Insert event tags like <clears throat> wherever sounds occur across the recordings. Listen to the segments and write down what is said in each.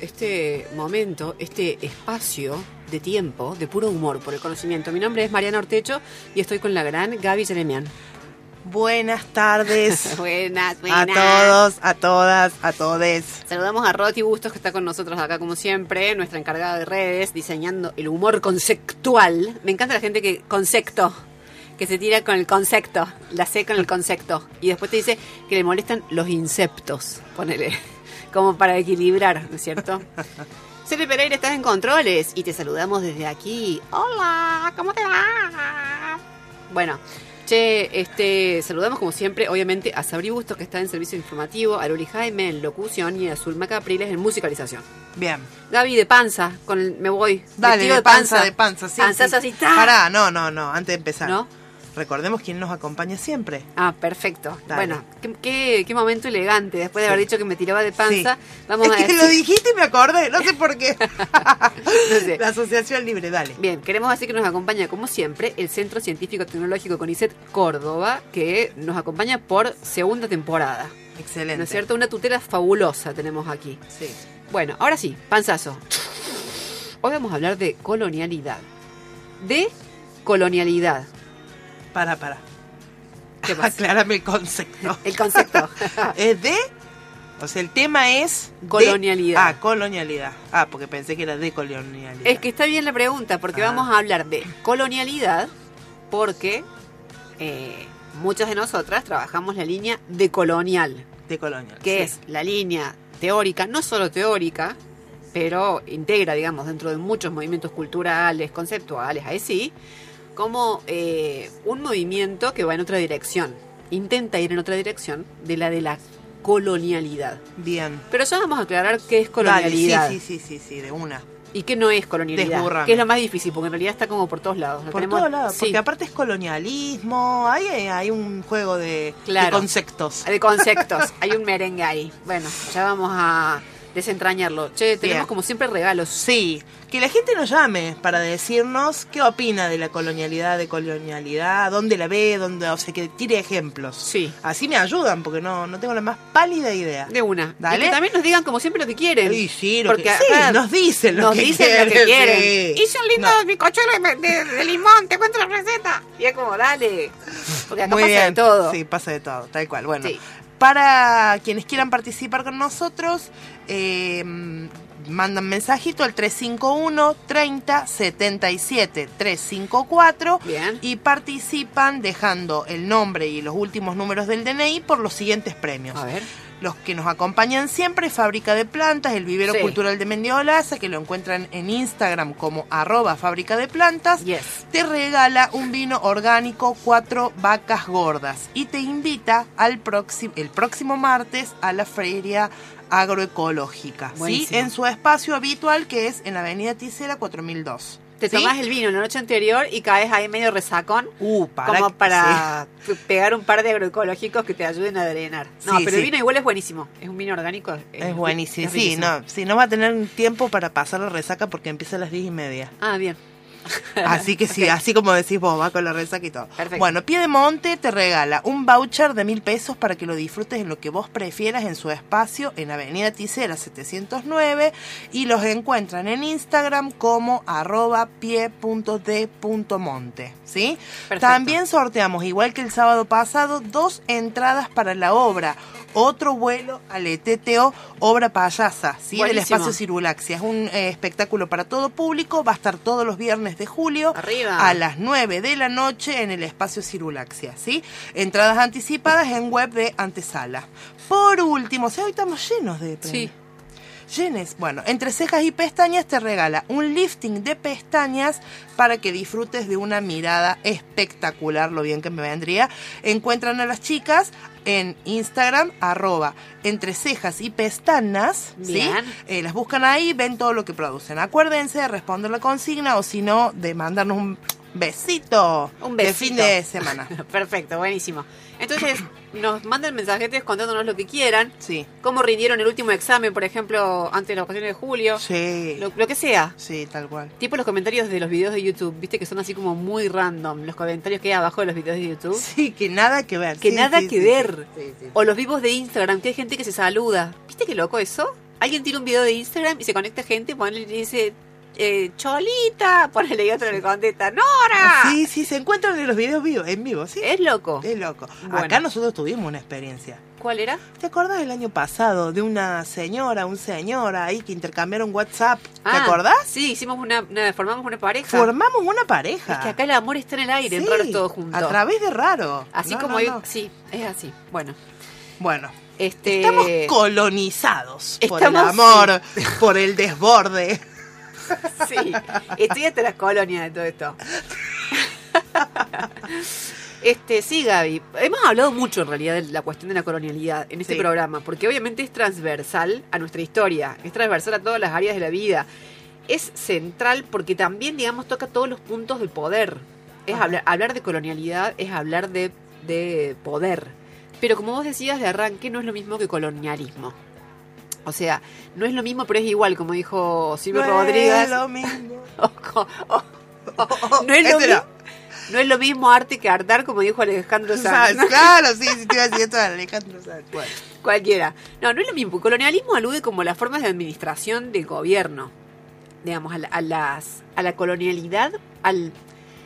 Este momento, este espacio de tiempo, de puro humor por el conocimiento. Mi nombre es Mariana Ortecho y estoy con la gran Gaby Jeremian. Buenas tardes <laughs> buenas, a buenas. todos, a todas, a todes. Saludamos a Roti Bustos que está con nosotros acá como siempre, nuestra encargada de redes, diseñando el humor conceptual. Me encanta la gente que concepto, que se tira con el concepto, la C con el concepto. Y después te dice que le molestan los inceptos, ponele, como para equilibrar, ¿no es cierto? <laughs> Cele Pereira, estás en controles y te saludamos desde aquí. Hola, ¿cómo te va? Bueno, che, este, saludamos como siempre, obviamente, a Sabri Bustos, que está en servicio informativo, a Luli Jaime en locución y a Zulma Capriles en musicalización. Bien. Gaby de panza, con el, me voy. Dale, vestido de panza, de panza, sí. Panzas sí. así, ¡ta! Pará, no, no, no, antes de empezar. ¿No? Recordemos quién nos acompaña siempre. Ah, perfecto. Dale. Bueno, qué, qué, qué momento elegante. Después de haber dicho que me tiraba de panza, Sí. vamos es a que decir... lo dijiste y me acordé, no sé por qué. <laughs> No sé. La asociación libre, dale. Bien, queremos decir que nos acompaña, como siempre, el Centro Científico Tecnológico CONICET Córdoba, que nos acompaña por segunda temporada. Excelente. ¿No es cierto? Una tutela fabulosa tenemos aquí. Sí. Bueno, ahora sí, panzazo. Hoy vamos a hablar de colonialidad. De colonialidad. Para, para. ¿Qué <laughs> pasa? Aclárame el concepto. <laughs> El concepto. <laughs> es de. O sea, el tema es. de- Colonialidad. ah, colonialidad. Ah, porque pensé que era de colonialidad. Es que está bien la pregunta, porque Ah. vamos a hablar de colonialidad, porque eh, muchas de nosotras trabajamos la línea de colonial, De colonial. que sí. es la línea teórica, no solo teórica, pero integra, digamos, dentro de muchos movimientos culturales, conceptuales, ahí sí, como eh, un movimiento que va en otra dirección, intenta ir en otra dirección de la de la colonialidad. Bien. Pero ya vamos a aclarar qué es Dale, colonialidad. sí, sí, sí, sí, sí, de una. ¿Y qué no es colonialidad? Desburrame. Que es lo más difícil, porque en realidad está como por todos lados. Por tenemos- todos lados, Sí, porque aparte es colonialismo, hay, hay un juego de, Claro. de conceptos. de conceptos. Hay un merengue ahí. Bueno, ya vamos a desentrañarlo. Che, tenemos Bien. como siempre regalos. Sí, que la gente nos llame para decirnos qué opina de la colonialidad, de colonialidad, dónde la ve, dónde, o sea, que tire ejemplos. Sí. Así me ayudan, porque no, no tengo la más pálida idea. De una. Dale. Y que también nos digan como siempre lo que quieren. Sí, sí, lo Porque que, sí, nos dicen lo nos que dicen quieren. lo que quieren. sí. Hice un lindo No. bizcochuelo de, de- de limón, te cuento la receta. Y es como, dale. Porque acá Muy pasa bien. de todo. Sí, pasa de todo, tal cual. Bueno, Sí. para quienes quieran participar con nosotros, eh, mandan mensajito al 351 30 77 354 Bien. y participan dejando el nombre y los últimos números del DNI por los siguientes premios. A ver. Los que nos acompañan siempre, Fábrica de Plantas, el Vivero Sí. Cultural de Mendiolaza, que lo encuentran en Instagram como arroba Fábrica de Plantas Yes. te regala un vino orgánico cuatro vacas gordas y te invita al próximo el próximo martes a la feria agroecológica, ¿sí? En su espacio habitual que es en la Avenida Ticera 4002. Te ¿sí? tomás el vino la noche anterior y caes ahí medio resacón. Uh, para como para pe- <laughs> pegar un par de agroecológicos que te ayuden a drenar. No, Sí, pero el vino igual es buenísimo. Es un vino orgánico. es buenísimo. Sí, no, sí, no va a tener tiempo para pasar la resaca porque empieza a las diez y media. Ah, bien. <laughs> Así que sí, así como decís vos, va con la resaca y todo. Perfecto. Bueno, Piedemonte te regala un voucher de mil pesos para que lo disfrutes en lo que vos prefieras en su espacio en Avenida Ticera 709 y los encuentran en Instagram como arroba pie.d.monte. ¿sí? Perfecto. También sorteamos, igual que el sábado pasado, dos entradas para la obra. Otro vuelo al ETTO, obra payasa, ¿sí? del espacio Cirulaxia. Es un eh, espectáculo para todo público, va a estar todos los viernes de julio Arriba. a las 9 de la noche en el espacio Cirulaxia, ¿sí? Entradas anticipadas en web de Antesala. Por último, o sea, hoy estamos llenos de premios. Sí. Llenes. Bueno, entre cejas y pestañas te regala un lifting de pestañas para que disfrutes de una mirada espectacular, lo bien que me vendría. Encuentran a las chicas en Instagram, arroba entre cejas y pestañas. ¿sí? Eh, las buscan ahí, ven todo lo que producen. Acuérdense de responder la consigna o si no, de mandarnos un besito, Un de besito. fin de semana. <laughs> Perfecto, buenísimo. Entonces, nos mandan mensajetes contándonos lo que quieran. Sí. Cómo rindieron el último examen, por ejemplo, antes de las vacaciones de julio. Sí. Lo, lo que sea. Sí, tal cual. Tipo los comentarios de los videos de YouTube, viste que son así como muy random, los comentarios que hay abajo de los videos de YouTube. Sí, que nada que ver. Que Sí, nada sí, que sí, ver. sí, sí, sí. O los vivos de Instagram, que hay gente que se saluda. ¿Viste qué loco eso? Alguien tiene un video de Instagram y se conecta gente, y dice, eh, Cholita, ponele y otro le contesta, Nora. Sí, sí, se encuentran en los videos vivos, en vivo, sí. Es loco. Es loco. Bueno. Acá nosotros tuvimos una experiencia. ¿Cuál era? ¿Te acordás del año pasado de una señora, un señor ahí que intercambiaron WhatsApp? ¿Te Ah, acordás? Sí, hicimos una, una- formamos una pareja. Formamos una pareja. Es que acá el amor está en el aire, en Sí, raros todos juntos. A través de raro. Así No, como no, hay- no. sí, es así. Bueno, Bueno, este estamos colonizados por el amor, por el desborde. <laughs> <laughs> Sí, estoy hasta la colonia de todo esto. <laughs> Este, sí, Gaby. Hemos hablado mucho en realidad de la cuestión de la colonialidad en este Sí. programa, porque obviamente es transversal a nuestra historia, es transversal a todas las áreas de la vida. Es central porque también, digamos, toca todos los puntos del poder. Es Ajá. hablar, hablar de colonialidad, es hablar de, de poder. Pero como vos decías de arranque, no es lo mismo que colonialismo. O sea, no es lo mismo, pero es igual, como dijo Silvio No Rodríguez. es lo mismo. <laughs> No es, lo Este mi- no. es lo mismo arte que hartar, como dijo Alejandro Sanz. Claro, sí, sí, te iba a decir esto de Alejandro Sanz. <laughs> Bueno. Cualquiera. No, no es lo mismo. Colonialismo alude como las formas de administración del gobierno. Digamos, a la, a las, a la colonialidad, al,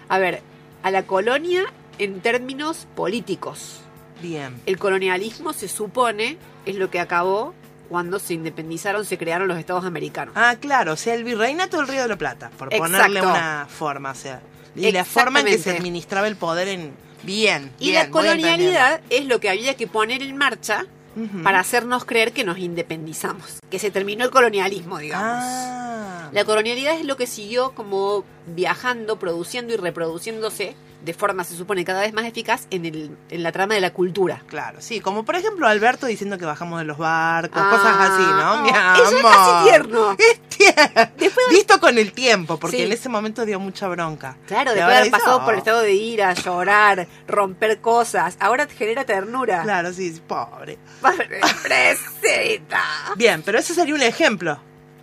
a ver, a la colonia en términos políticos. Bien. El colonialismo se supone es lo que acabó cuando se independizaron, se crearon los estados americanos. Ah, claro, o sea, el virreinato del Río de la Plata, por ponerle una forma, o sea, y la forma en que se administraba el poder en bien. Y bien, la colonialidad es lo que había que poner en marcha para hacernos creer que nos independizamos, que se terminó el colonialismo, digamos. Ah, La colonialidad es lo que siguió como viajando, produciendo y reproduciéndose de forma, se supone, cada vez más eficaz en, el, en la trama de la cultura. claro, sí, como por ejemplo Alberto diciendo que bajamos de los barcos, Ah, cosas así, ¿no? Mi eso es casi tierno. <laughs> Es tierno. Después- Visto con el tiempo, porque Sí. en ese momento dio mucha bronca. Claro, después de haber pasado "Oh". por el estado de ira, llorar, romper cosas, ahora te genera ternura. Claro, sí, sí, pobre. <laughs> Pobrecita. Bien, pero ese sería un ejemplo.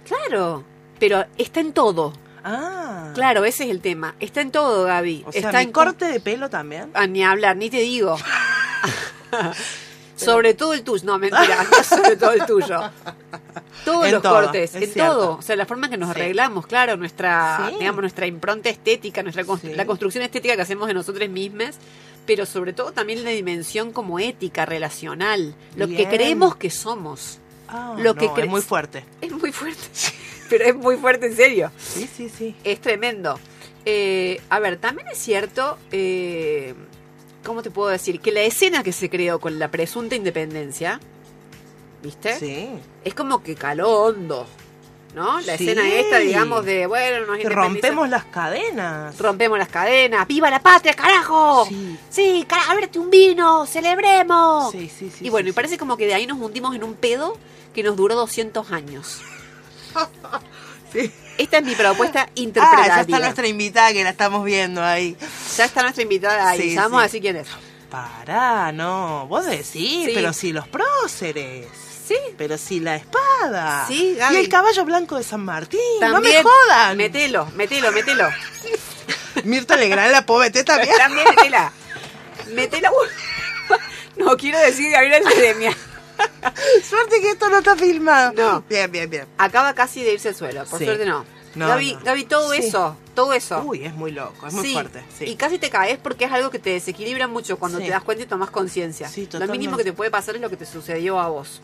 Claro, pero está en todo. Ah. Claro, ese es el tema. Está en todo, Gaby. O sea, está mi en corte de pelo también. Ah, ni hablar, ni te digo. <laughs> sobre todo el tuyo. No, mentira, no sobre todo el tuyo. Todos En los todo, cortes, es en cierto. todo. O sea, la forma en que nos Sí. arreglamos, claro, nuestra, Sí. digamos, nuestra impronta estética, nuestra constru- Sí. la construcción estética que hacemos de nosotros mismas, pero sobre todo también la dimensión como ética, relacional, lo que creemos que somos. Ah, Lo que no, crees- es muy fuerte. Es muy fuerte, pero es muy fuerte en serio. Sí, sí, sí. Es tremendo. Eh, a ver, también es cierto, eh, ¿cómo te puedo decir? Que la escena que se creó con la presunta independencia, ¿viste? Sí. Es como que caló hondo, ¿no? La Sí. escena esta, digamos, de, bueno, nos rompemos las cadenas. Rompemos las cadenas. ¡Viva la patria, carajo! Sí. Sí, cara, ábrete un vino, celebremos. Sí, sí, sí. y bueno, sí, y parece como que de ahí nos hundimos en un pedo que nos duró 200 años. Sí. Esta es mi propuesta Ah, interpretativa. ya está nuestra invitada que la estamos viendo ahí. Ya está nuestra invitada ahí. Sí, vamos sí. a decir quién es. Pará, no. Vos decís, Sí. pero si los próceres. Sí. Pero si la espada. Sí, Gaby. Y el caballo blanco de San Martín. También, no me jodan. Metelo, metelo, metelo. <laughs> Mirta Legrand la pobre también. También metela. Metela. <laughs> No quiero decir Gabriela Jeremia. <laughs> Suerte que esto no está filmado. No. Bien, bien, bien. Acaba casi de irse al suelo. Por Sí. suerte no. No, Gaby, no. Gaby, todo Sí. eso, todo eso. Uy, es muy loco, es muy Sí, fuerte. Sí. Y casi te caes porque es algo que te desequilibra mucho cuando te das cuenta y tomas conciencia. Sí, lo mínimo que te puede pasar es lo que te sucedió a vos.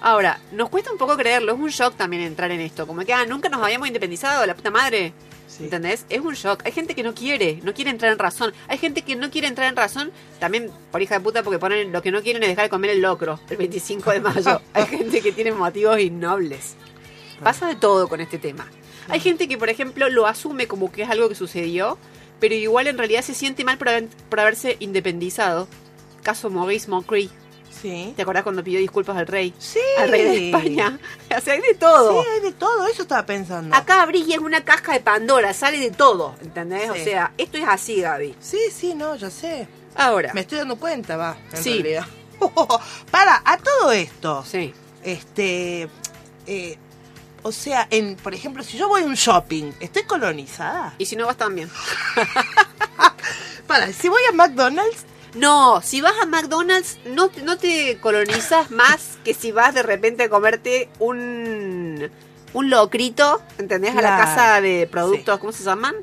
Ahora, nos cuesta un poco creerlo, es un shock también entrar en esto, como que ah, nunca nos habíamos independizado, la puta madre. Sí. ¿Entendés? Es un shock. Hay gente que no quiere, no quiere entrar en razón. Hay gente que no quiere entrar en razón también por hija de puta porque ponen lo que no quieren es dejar de comer el locro el 25 de mayo. <laughs> Hay gente que tiene motivos innobles. Pasa de todo con este tema. Hay gente que, por ejemplo, lo asume como que es algo que sucedió, pero igual en realidad se siente mal por, haber- por haberse independizado. Caso Maurice Macri. Sí. ¿Te acordás cuando pidió disculpas al rey? Sí. Al rey de España. <laughs> O sea, hay de todo. Sí, hay de todo, eso estaba pensando. Acá abrís y es una caja de Pandora, sale de todo, ¿entendés? Sí. O sea, esto es así, Gaby. Sí, sí, no, ya sé. Ahora, Me estoy dando cuenta, va, en Sí. realidad. <laughs> Para, a todo esto, sí. este, eh, o sea, en, por ejemplo, si yo voy a un shopping, ¿estoy colonizada? Y si no vas también. <laughs> Para, si voy a McDonald's, No, si vas a McDonald's no, te- no te colonizas más que si vas de repente a comerte un, un locrito, ¿entendés? A la casa de productos, ¿cómo se llaman?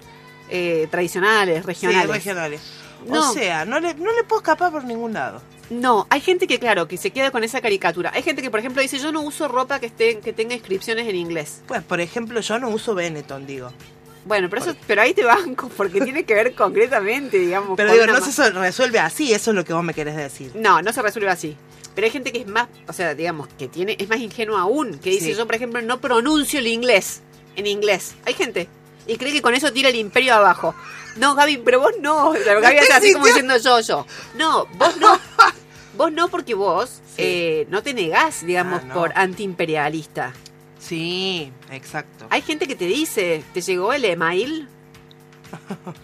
Eh, tradicionales, regionales. Sí, regionales. No. O sea, no le, no le puedo escapar por ningún lado. No, hay gente que, claro, que se queda con esa caricatura. Hay gente que, por ejemplo, dice, yo no uso ropa que, esté, que tenga inscripciones en inglés. Pues, por ejemplo, yo no uso Benetton, digo. Bueno, pero, eso, pero ahí te banco porque tiene que ver concretamente, digamos. Pero digo, no se resuelve así, eso es lo que vos me querés decir. No, no se resuelve así. Pero hay gente que es más, o sea, digamos, que tiene, es más ingenua aún, que dice, Sí. yo, por ejemplo, no pronuncio el inglés en inglés. Hay gente. Y cree que con eso tira el imperio abajo. No, Gaby, pero vos no. Gaby hace así como diciendo yo, yo. No, vos no. <laughs> Vos no porque vos Sí. eh, no te negás, digamos, Ah, no. por antiimperialista. Sí, exacto. Hay gente que te dice, ¿te llegó el email?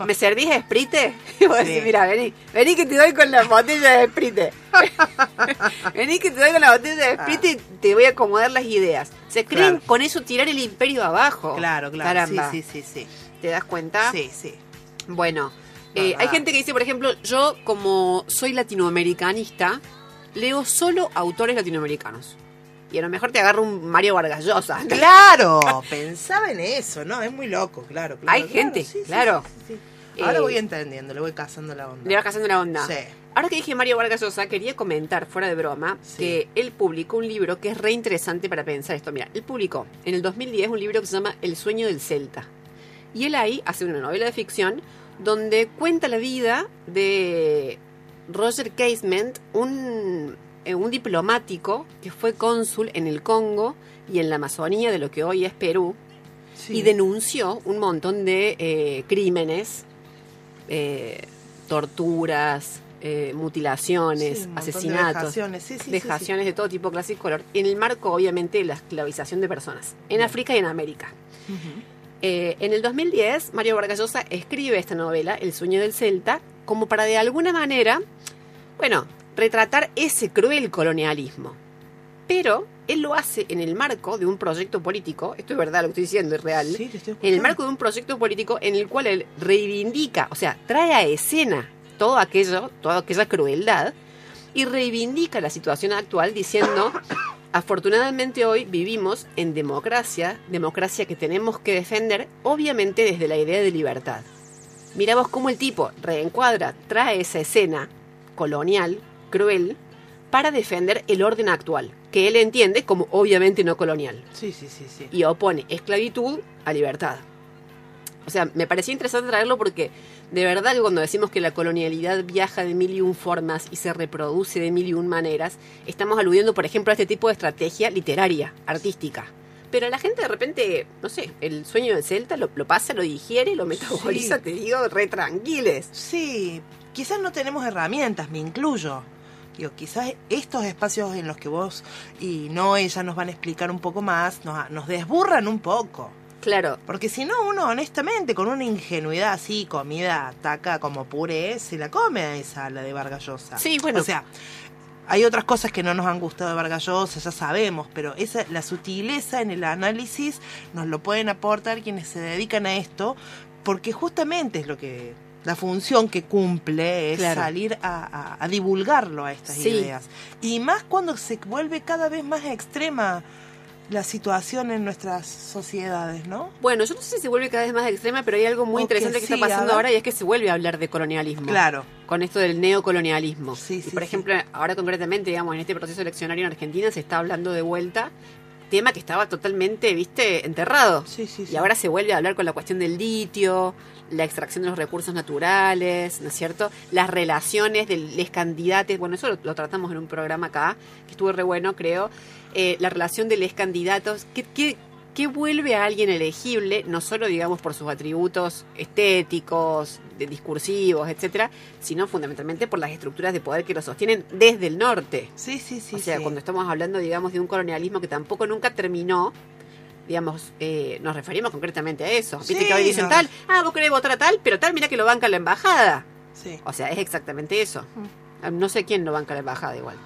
¿Me servís Sprite? <laughs> Y vos decís, Sí. mira, vení, vení que te doy con la botella de Sprite. <laughs> vení que te doy con la botella de Sprite y te voy a acomodar las ideas. Se creen Ah. Claro. con eso tirar el imperio abajo. Claro, claro. Caramba. Sí, sí, sí, sí. ¿Te das cuenta? Sí, sí. Bueno, No, eh, hay gente que dice, por ejemplo, yo como soy latinoamericanista, leo solo autores latinoamericanos. Y a lo mejor te agarro un Mario Vargas Llosa. <laughs> Claro, pensaba en eso, ¿no? Es muy loco, claro. claro Hay claro, gente, sí, claro. sí, sí, sí. Ahora Eh, voy entendiendo, le voy cazando la onda. Le vas haciendo la onda. Sí. Ahora que dije Mario Vargas Llosa, quería comentar, fuera de broma, que él publicó un libro que es re interesante para pensar esto. Mira, él publicó en el 2010 un libro que se llama El sueño del Celta. Y él ahí hace una novela de ficción donde cuenta la vida de Roger Casement, un, un diplomático que fue cónsul en el Congo y en la Amazonía de lo que hoy es Perú, Sí. y denunció un montón de eh, crímenes, eh, torturas, eh, mutilaciones, Sí, montón de asesinatos, vejaciones, sí, sí, sí, vejaciones de todo tipo, clase y color, en el marco obviamente de la esclavización de personas, en Bien. África y en América. Eh, en el 2010, Mario Vargas Llosa escribe esta novela, El sueño del Celta, como para de alguna manera, bueno, retratar ese cruel colonialismo. Pero él lo hace en el marco de un proyecto político, esto es verdad lo que estoy diciendo, es real, Sí, en el marco de un proyecto político en el cual él reivindica, o sea, trae a escena todo aquello, toda aquella crueldad y reivindica la situación actual diciendo, <coughs> afortunadamente hoy vivimos en democracia, democracia que tenemos que defender, obviamente desde la idea de libertad. Miramos cómo el tipo reencuadra, trae esa escena colonial, cruel, para defender el orden actual, que él entiende como obviamente no colonial Sí, sí, sí, sí. y opone esclavitud a libertad. O sea, me parecía interesante traerlo porque de verdad que cuando decimos que la colonialidad viaja de mil y un formas y se reproduce de mil y un maneras, estamos aludiendo, por ejemplo, a este tipo de estrategia literaria, artística. Pero la gente de repente, no sé, el sueño del Celta lo, lo pasa, lo digiere, lo metaboliza, Sí. te digo, re tranquiles. Sí, quizás no tenemos herramientas, me incluyo. Digo, quizás estos espacios en los que vos y no ella nos van a explicar un poco más, nos, nos desburran un poco. Claro, Porque si no, uno honestamente, con una ingenuidad así, comida taca como puré, se la come a esa, la de Vargallosa. Sí, bueno. O sea, hay otras cosas que no nos han gustado de Vargallosa, ya sabemos, pero esa, la sutileza en el análisis nos lo pueden aportar quienes se dedican a esto, porque justamente es lo que la función que cumple es Claro. salir a, a- a divulgarlo a estas Sí. ideas. Y más cuando se vuelve cada vez más extrema la situación en nuestras sociedades, ¿no? Bueno, yo no sé si se vuelve cada vez más extrema, pero hay algo muy O interesante que, sí, está pasando ahora y es que se vuelve a hablar de colonialismo. Claro. Con esto del neocolonialismo. Sí, y sí, por ejemplo, ahora concretamente, digamos, en este proceso eleccionario en Argentina se está hablando de vuelta tema que estaba totalmente, viste, enterrado. Sí, sí, sí. Y ahora se vuelve a hablar con la cuestión del litio, la extracción de los recursos naturales, ¿no es cierto? Las relaciones de los candidatos, bueno, eso lo, lo tratamos en un programa acá, que estuvo re bueno, creo. Eh, la relación de los candidatos, ¿qué, qué, qué vuelve a alguien elegible, no solo, digamos, por sus atributos estéticos, de discursivos, etcétera, sino fundamentalmente por las estructuras de poder que lo sostienen desde el norte? Sí, sí, sí. o sea, sí. cuando estamos hablando, digamos, de un colonialismo que tampoco nunca terminó, digamos, eh, nos referimos concretamente a eso. Viste Sí, que hoy dicen no. tal, ah, vos querés votar a tal, pero tal, mira que lo banca la embajada. Sí. O sea, es exactamente eso. Ah, No sé quién lo banca la embajada igual.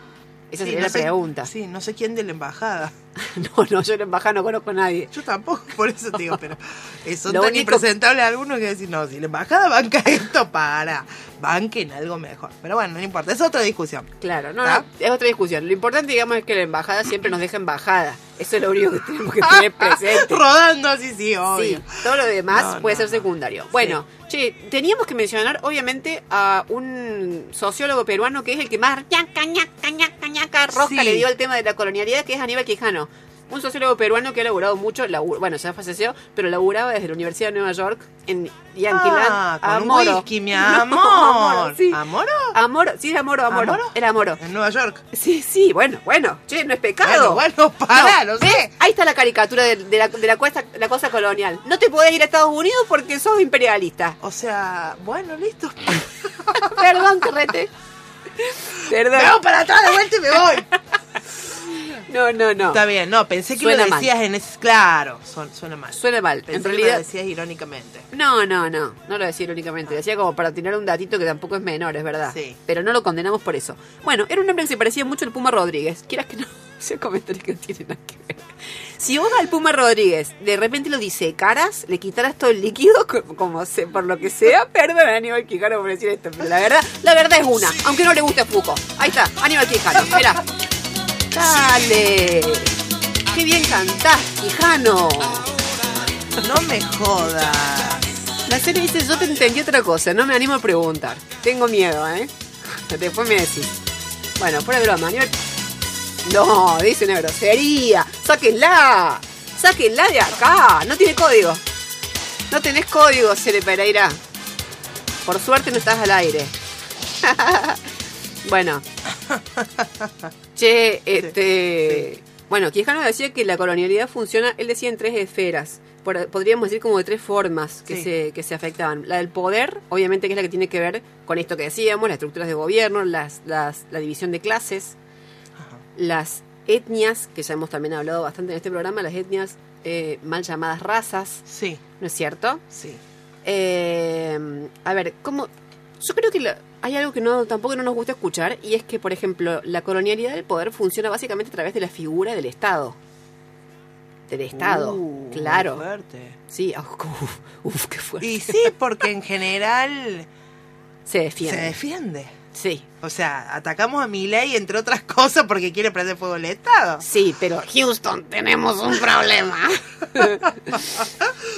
Esa Sí, sería no la sé- pregunta. Sí, no sé quién de la embajada. <laughs> No, no, yo en la embajada no conozco a nadie. Yo tampoco, por eso te digo, pero eh, son Lo tan único- impresentables algunos que decir, no, si la embajada banca <laughs> esto, para, banquen algo mejor. Pero bueno, no importa, es otra discusión. Claro, no, no, es otra discusión. Lo importante, digamos, es que la embajada siempre nos deja embajada. Eso es lo único que tenemos que tener <laughs> presente. Rodando así, sí, obvio. Sí, todo lo demás No, puede no, ser secundario. Bueno, che, teníamos que mencionar, obviamente, a un sociólogo peruano que es el que más ñaca, ñaca, ñaca, ñaca, rosca Sí. le dio al tema de la colonialidad, que es Aníbal Quijano. Un sociólogo peruano que ha laburado mucho, labu- bueno, ya falleció, pero laburaba desde la Universidad de Nueva York en Yanquiland. Ah, con un Amoro. whisky, mi <laughs> No, amor. Sí. ¿Amoro? Amoro, sí, es Amoro, Amoro. ¿Amoro? Era Amoro. En Nueva York. Sí, sí, bueno, bueno, che, no es pecado. Bueno, bueno, pará, no sé. ¿ves? Ahí está la caricatura de, de la, de la, cuesta- la cosa colonial. No te podés ir a Estados Unidos porque sos imperialista. O sea, bueno, listo. <laughs> Perdón, carrete. <laughs> Perdón. Me voy para atrás de vuelta y me voy. No, no, no. Está bien, no, pensé que Suena lo mal. decías en ese. Claro, son- suena mal. Suena mal. Pensé en que lo decías irónicamente. No, no, no. No lo decía irónicamente. Lo decía como para tirar un datito que tampoco es menor, es verdad. Sí. Pero no lo condenamos por eso. Bueno, era un hombre que se parecía mucho al Puma Rodríguez. Quieras que no. <laughs> Ese comentario que no tiene nada que ver. Si vos al Puma Rodríguez de repente lo disecaras, le quitaras todo el líquido, <laughs> co- como se, por lo que sea, <laughs> perdón Aníbal Quijano por decir esto, pero la verdad, la verdad es una, aunque no le guste a Foucault. Ahí está, Aníbal Quijano, mirá. Dale. Qué bien cantás, Quijano. No me jodas. La serie dice, yo te entendí otra cosa, no me animo a preguntar. Tengo miedo, ¿eh? <laughs> Después me decís. Bueno, fuera de broma. No, dice una grosería. Sáquenla. Sáquenla de acá. No tiene código. No tenés código, Cere Pereira. Por suerte no estás al aire. <laughs> bueno. <laughs> Che, este... Bueno, Quijano decía que la colonialidad funciona, él decía en tres esferas. Por- podríamos decir como de tres formas que, Sí. se, que se afectaban. La del poder, obviamente que es la que tiene que ver con esto que decíamos, las estructuras de gobierno, las, las- la división de clases, las etnias, que ya hemos también hablado bastante en este programa, las etnias eh, mal llamadas razas, Sí, ¿no es cierto? sí. Eh, a ver, ¿cómo? Yo creo que la- hay algo que no tampoco no nos gusta escuchar y es que, por ejemplo, la colonialidad del poder funciona básicamente a través de la figura del Estado. Del Estado, Uh, claro. muy fuerte. Sí, <laughs> uf, uf, qué fuerte. Y sí, porque en general Se defiende. se defiende. Sí, O sea, atacamos a Milei entre otras <laughs> cosas porque quiere prender fuego el Estado. sí, pero Houston, tenemos un problema. <laughs>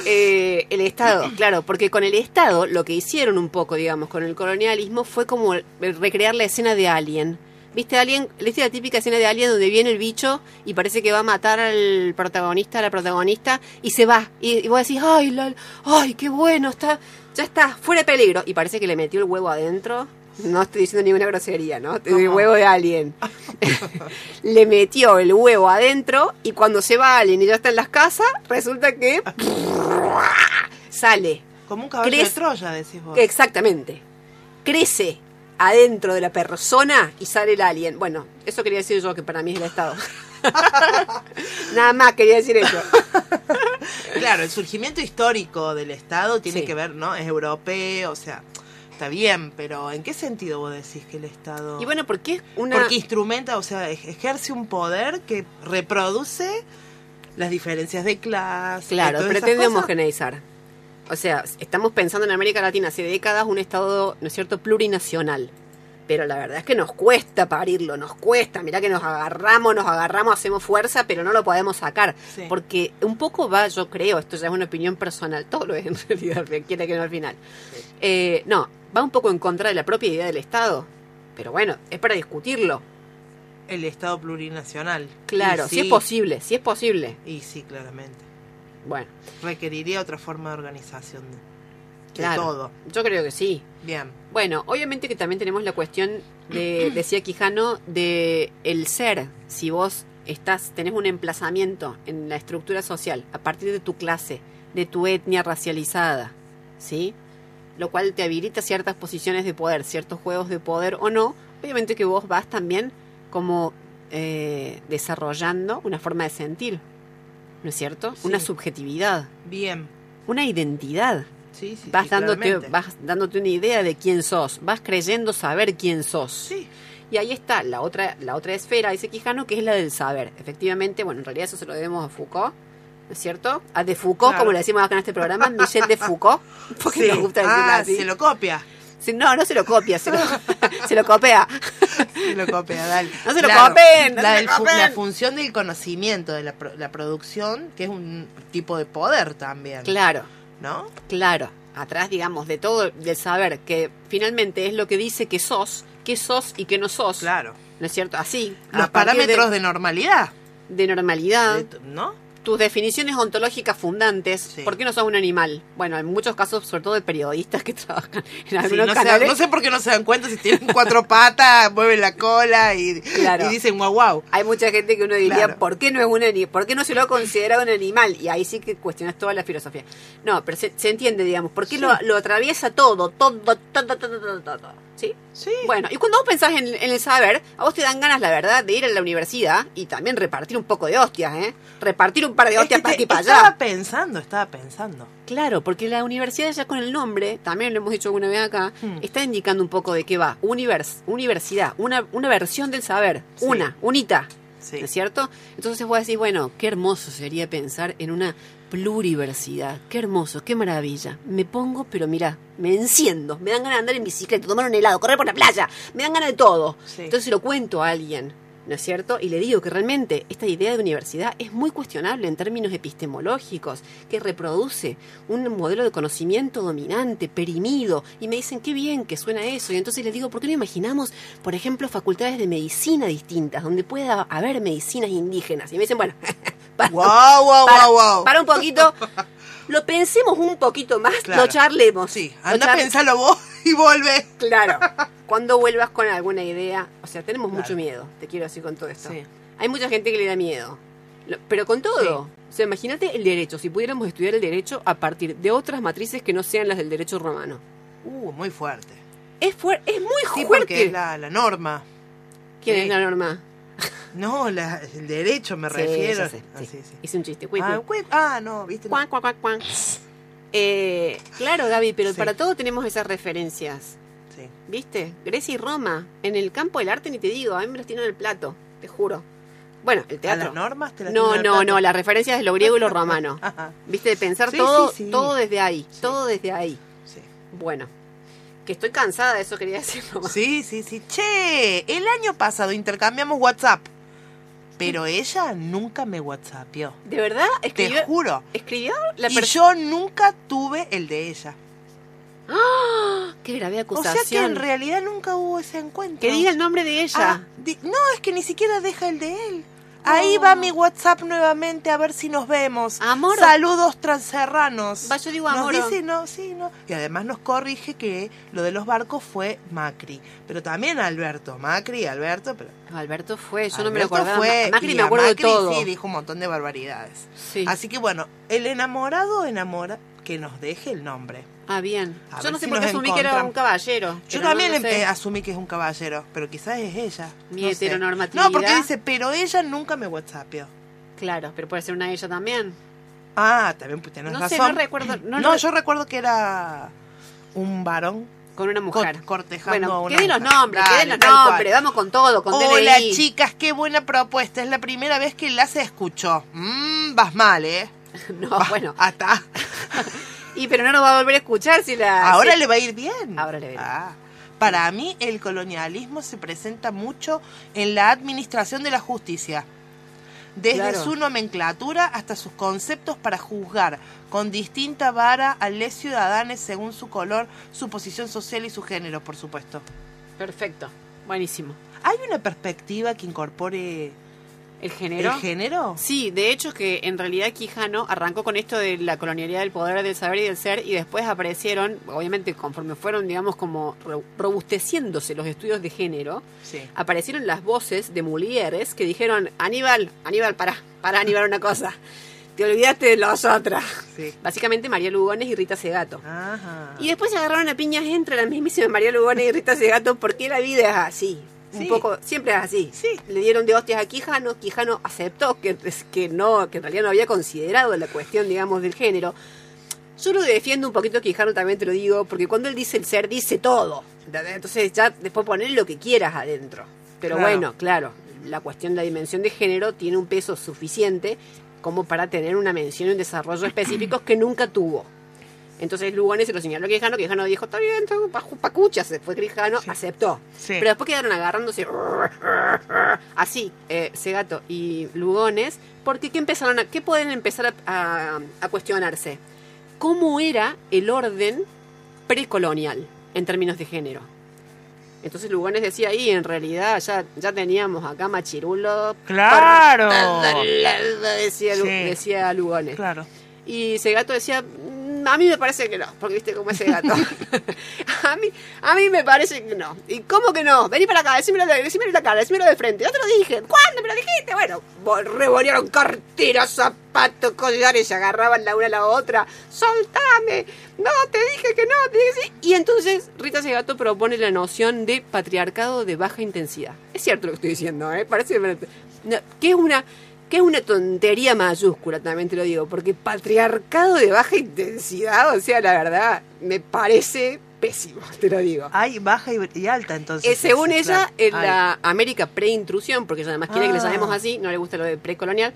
Eh, el Estado, claro, porque con el Estado lo que hicieron un poco, digamos, con el colonialismo fue como recrear la escena de Alien. ¿Viste Alien? ¿Viste la típica escena de Alien donde viene el bicho y parece que va a matar al protagonista, a la protagonista, y se va? Y, y vos decís, ay, la- ay, qué bueno, está, ya está, fuera de peligro. Y parece que le metió el huevo adentro. No estoy diciendo ninguna grosería, ¿no? El huevo de Alien. <laughs> le metió el huevo adentro y cuando se va Alien y ya está en las casas, resulta que sale. Como un caballo ¿Crees? de Troya, decís vos. Exactamente. Crece adentro de la persona y sale el alien. Bueno, eso quería decir yo, que para mí es el Estado. <laughs> Nada más quería decir eso. Claro, el surgimiento histórico del Estado tiene Sí. que ver, ¿no? Es europeo, o sea, está bien, pero ¿en qué sentido vos decís que el Estado... Y bueno, ¿por qué una... Porque instrumenta, o sea, ej- ejerce un poder que reproduce las diferencias de clase. Claro, pretende homogeneizar. O sea, estamos pensando en América Latina hace décadas un Estado, ¿no es cierto?, plurinacional. pero la verdad es que nos cuesta parirlo, nos cuesta. Mirá que nos agarramos, nos agarramos, hacemos fuerza, pero no lo podemos sacar. Sí. Porque un poco va, yo creo, esto ya es una opinión personal, todo lo es en <laughs> realidad, quiere que no al final. Eh, no, va un poco en contra de la propia idea del Estado. Pero bueno, es para discutirlo. El Estado plurinacional. Claro, si es posible, si es posible. Y sí, claramente. Bueno, Requeriría otra forma de organización de, todo. Yo creo que sí. Bien. Bueno, obviamente que también tenemos la cuestión de, <clears throat> decía Quijano, de el ser. Si vos estás, tenés un emplazamiento en la estructura social a partir de tu clase, de tu etnia racializada, ¿sí? Lo cual te habilita ciertas posiciones de poder, ciertos juegos de poder o no. Obviamente que vos vas también como eh, desarrollando una forma de sentir, ¿no es cierto? Sí. Una subjetividad, Bien. una identidad Sí, sí. vas sí, dándote claramente. vas dándote una idea de quién sos vas creyendo saber quién sos Sí. y ahí está la otra la otra esfera dice Quijano que es la del saber efectivamente bueno en realidad eso se lo debemos a Foucault ¿no es cierto? a de Foucault Claro. como le decimos acá en este programa Michel de Foucault <laughs> porque Sí. nos gusta decirlo ah, así se lo copia. Sí, no no se lo copia se lo, <laughs> <laughs> se lo copia Se lo copia, dale. No se lo copien, no la, se del función del conocimiento, de la, pro- la producción, que es un tipo de poder también. claro ¿No? claro atrás digamos de todo del saber que finalmente es lo que dice que sos qué sos y qué no sos Claro. ¿no es cierto? así Los de- parámetros de, normalidad. de normalidad, ¿No? Tus definiciones ontológicas fundantes. Sí. ¿Por qué no sos un animal? Bueno, en muchos casos, sobre todo de periodistas que <laughs> trabajan en Sí, algunos se- canales. no sé por qué no se dan cuenta si tienen cuatro <laughs> patas, mueven la cola y, Claro. y dicen guau guau. Hay mucha gente que uno diría, Claro. ¿por qué no es un ani- ¿Por qué no se lo ha considerado un animal? Y ahí sí que cuestionas toda la filosofía. No, pero se, se entiende, digamos, ¿por qué Sí. lo, lo atraviesa todo, todo, todo, todo, todo, todo, todo? ¿Sí? Sí. Bueno, y cuando vos pensás en, en el saber, a vos te dan ganas, la verdad, de ir a la universidad y también repartir un poco de hostias, ¿eh? Repartir un par de Es hostias que para aquí y para estaba allá. pensando, estaba pensando. Claro, porque la universidad ya con el nombre, también lo hemos dicho alguna vez acá, Hmm. está indicando un poco de qué va. Univers, universidad, una, una versión del saber, Sí. una, unita, Sí. ¿no es cierto? Entonces vos decís, bueno, qué hermoso sería pensar en una pluriversidad, qué hermoso, qué maravilla. Me pongo, pero mira, me enciendo, me dan ganas de andar en bicicleta, tomar un helado, correr por la playa, me dan ganas de todo. Sí. Entonces lo cuento a alguien, ¿no es cierto? Y le digo que realmente esta idea de universidad es muy cuestionable en términos epistemológicos, que reproduce un modelo de conocimiento dominante, perimido, y me dicen qué bien que suena eso, y entonces les digo, ¿por qué no imaginamos, por ejemplo, facultades de medicina distintas, donde pueda haber medicinas indígenas? Y me dicen, bueno, <laughs> para, Guau, guau, para- un poquito, <laughs> lo pensemos un poquito más, Claro. lo charlemos. Sí, anda char- pensarlo vos y vuelve. Claro. <laughs> Cuando vuelvas con alguna idea, o sea, tenemos Claro. mucho miedo, te quiero decir con todo esto. Sí. Hay mucha gente que le da miedo. Pero con todo. O sea, imagínate el derecho, si pudiéramos estudiar el derecho a partir de otras matrices que no sean las del derecho romano. Uh, muy fuerte. Es, fuer- es muy Sí, fuerte. porque es la, la norma. ¿Quién Sí. es la norma? No, la- el derecho me Sí, refiero. sé, Ah, sí. sí, sí. Hice un chiste. Ah, cuic- ah, no, viste. Cuac, cuac, cuac. Eh, claro, Gaby, pero Sí. para todo tenemos esas referencias. Sí. ¿Viste? Grecia y Roma. En el campo del arte ni te digo, a mí me los tienen en el plato, te juro. Bueno, el ¿A teatro. las normas te las No, tienen no, plato? no, las referencias de lo griego y lo romano. Ajá, <laughs> ¿Viste? De pensar Sí, todo, sí, todo desde ahí, todo desde ahí. sí. Bueno, que estoy cansada de eso, quería <laughs> decirlo. Sí, sí, sí. Che, el año pasado intercambiamos WhatsApp. Pero ella nunca me WhatsAppió. ¿De verdad? Te ¿Escribió, juro. ¿escribió la Y yo nunca tuve el de ella. ¡Qué grave O acusación! sea que en realidad nunca hubo ese encuentro. Que diga el nombre de ella. Ah, di- no, es que ni siquiera deja el de él. Ahí va mi WhatsApp nuevamente a ver si nos vemos. Amor. Saludos transerranos. Va, yo digo Nos amor. dice, no, sí, no. Y además nos corrige que lo de los barcos fue Macri. Pero también Alberto. Macri, Alberto, pero. Alberto fue, yo no me lo Alberto acordaba. fue, Macri me acuerdo Macri de todo. Sí, dijo un montón de barbaridades. Sí. Así que bueno, el enamorado enamora que nos deje el nombre. Ah, bien. A Yo no sé si por qué asumí que era un caballero. Yo pero no también lo sé. eh, asumí que es un caballero, pero quizás es ella. Mi no sé. No, porque dice, pero ella nunca me WhatsAppió. Claro, pero puede ser una ella también. Ah, también pues, tenés No sé, razón. no recuerdo- no No, yo recuerdo que era un varón Con una mujer. cor- cortejando a bueno, una que den los nombres, que Dale, den los nombres. Vamos con todo, con Hola DNI. chicas, qué buena propuesta. Es la primera vez que la se escuchó. Mmm, vas mal, ¿eh? <laughs> No, bueno. Hasta. <laughs> Y pero no nos va a volver a escuchar si la... Ahora le va a ir bien. Ahora le va a ir bien. Ah, Para mí el colonialismo se presenta mucho en la administración de la justicia. Desde Claro. su nomenclatura hasta sus conceptos para juzgar con distinta vara a les ciudadanos según su color, su posición social y su género, por supuesto. Perfecto. Buenísimo. ¿Hay una perspectiva que incorpore ¿El género? el género? Sí, de hecho que en realidad Quijano arrancó con esto de la colonialidad del poder, del saber y del ser y después aparecieron, obviamente conforme fueron, digamos, como ro- robusteciéndose los estudios de género, Sí. aparecieron las voces de Mulieres que dijeron, Aníbal, Aníbal, para, para Aníbal una cosa, te olvidaste de los otras. Sí. Básicamente María Lugones y Rita Segato. Ajá. Y después se agarraron a piñas entre la mismísima María Lugones y Rita Segato porque la vida es así. Un poco, siempre es así. Sí. Le dieron de hostias a Quijano, Quijano aceptó que, que no, que en realidad no había considerado la cuestión, digamos, del género. Yo lo defiendo un poquito Quijano, también te lo digo, porque cuando él dice el ser, dice todo. Entonces ya después poner lo que quieras adentro. Pero Claro. bueno, claro, la cuestión de la dimensión de género tiene un peso suficiente como para tener una mención y un desarrollo específicos que nunca tuvo. Entonces Lugones se lo señaló a Quijano, Quijano dijo, está bien, está bien, pa- pacucha, se fue Quijano, aceptó. Sí. Pero después quedaron agarrándose <laughs> así, eh, Segato y Lugones, porque ¿qué empezaron a, qué pueden empezar a, a- a cuestionarse? ¿Cómo era el orden precolonial en términos de género? Entonces Lugones decía ahí, en realidad ya, ya teníamos acá machirulo. ¡Claro! <laughs> Decía, Sí. decía Lugones. Claro. Y Segato decía, "Mm, a mí me parece que no, porque viste cómo es Segato. <laughs> a, mí, a mí me parece que no. ¿Y cómo que no? Vení para acá, decímelo de, decímelo de la cara, decímelo de frente. Ya te lo dije. ¿Cuándo me lo dijiste? Bueno, revolearon carteras, zapatos, collares, se agarraban la una a la otra. ¡Soltame! No, te dije que no, te dije que sí. Y entonces Rita Segato propone la noción de patriarcado de baja intensidad. Es cierto lo que estoy diciendo, ¿eh? Parece... que es una que es una tontería mayúscula, también te lo digo, porque patriarcado de baja intensidad, o sea, la verdad, me parece pésimo, <laughs> te lo digo. Hay baja y, alta, entonces. Eh, según ella, claro. en la América pre-intrusión, porque ella además quiere que le Ah. llamemos así, no le gusta lo de precolonial,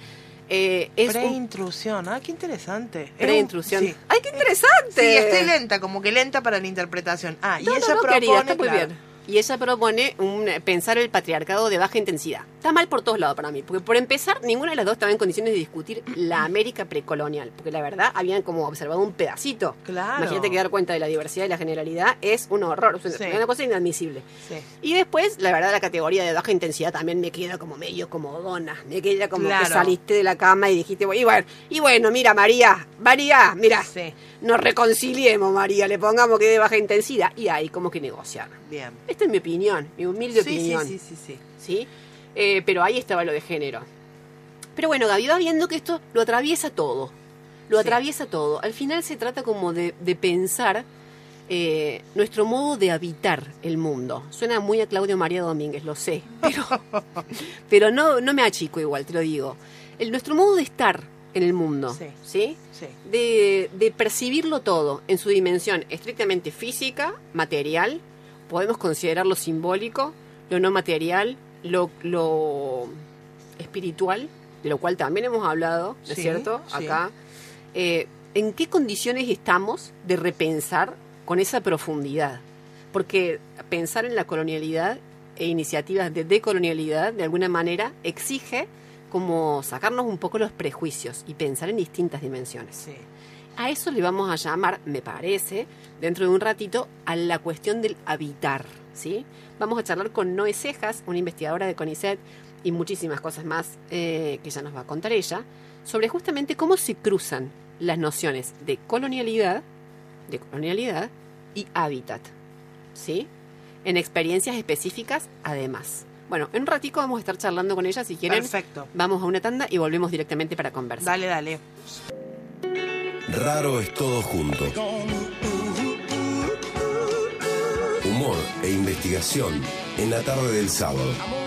eh, es un Preintrusión. Ah, qué interesante. Pre-intrusión. Sí. ¡Ay, qué interesante! Sí, estoy lenta, como que lenta para la interpretación. Ah, y no, ella no, propone. querida, está muy claro. bien. Y ella propone un, pensar el patriarcado de baja intensidad. Está mal por todos lados para mí, porque por empezar, ninguna de las dos estaba en condiciones de discutir la América precolonial, porque la verdad habían como observado un pedacito. Claro. Imagínate que dar cuenta de la diversidad y la generalidad es un horror, es una, Sí. una cosa inadmisible. Sí. Y después, la verdad, la categoría de baja intensidad también me queda como medio como dona. Me queda como Claro. que saliste de la cama y dijiste, y bueno, y bueno, mira, María, María, mira, Sí. Nos reconciliemos, María, le pongamos que de baja intensidad. Y hay como que negociar. Bien. Esta es mi opinión, mi humilde Sí, sí, opinión. sí, sí, sí. ¿sí? Eh, pero ahí estaba lo de género. Pero bueno, Gaby va viendo que esto lo atraviesa todo. Lo Sí. atraviesa todo. Al final se trata como de, de pensar eh, nuestro modo de habitar el mundo. Suena muy a Claudio María Domínguez, lo sé. Pero, <laughs> pero no, no me achico igual, te lo digo. El, nuestro modo de estar en el mundo. Sí. ¿Sí? Sí. de, de percibirlo todo en su dimensión estrictamente física, material, podemos considerarlo simbólico, lo no material, lo, lo espiritual, de lo cual también hemos hablado, ¿no es Sí, cierto? Acá. Eh, ¿En qué condiciones estamos de repensar con esa profundidad? Porque pensar en la colonialidad e iniciativas de decolonialidad, de alguna manera, exige como sacarnos un poco los prejuicios y pensar en distintas dimensiones. Sí. A eso le vamos a llamar, me parece, dentro de un ratito, a la cuestión del habitar, ¿sí? Vamos a charlar con Noé Cejas, una investigadora de CONICET y muchísimas cosas más eh, que ya nos va a contar ella, sobre justamente cómo se cruzan las nociones de colonialidad, de colonialidad y hábitat, ¿sí? En experiencias específicas, además. Bueno, en un ratico vamos a estar charlando con ella, si quieren. Perfecto. Vamos a una tanda y volvemos directamente para conversar. Dale, dale. Raro es todo junto. Humor e investigación en la tarde del sábado.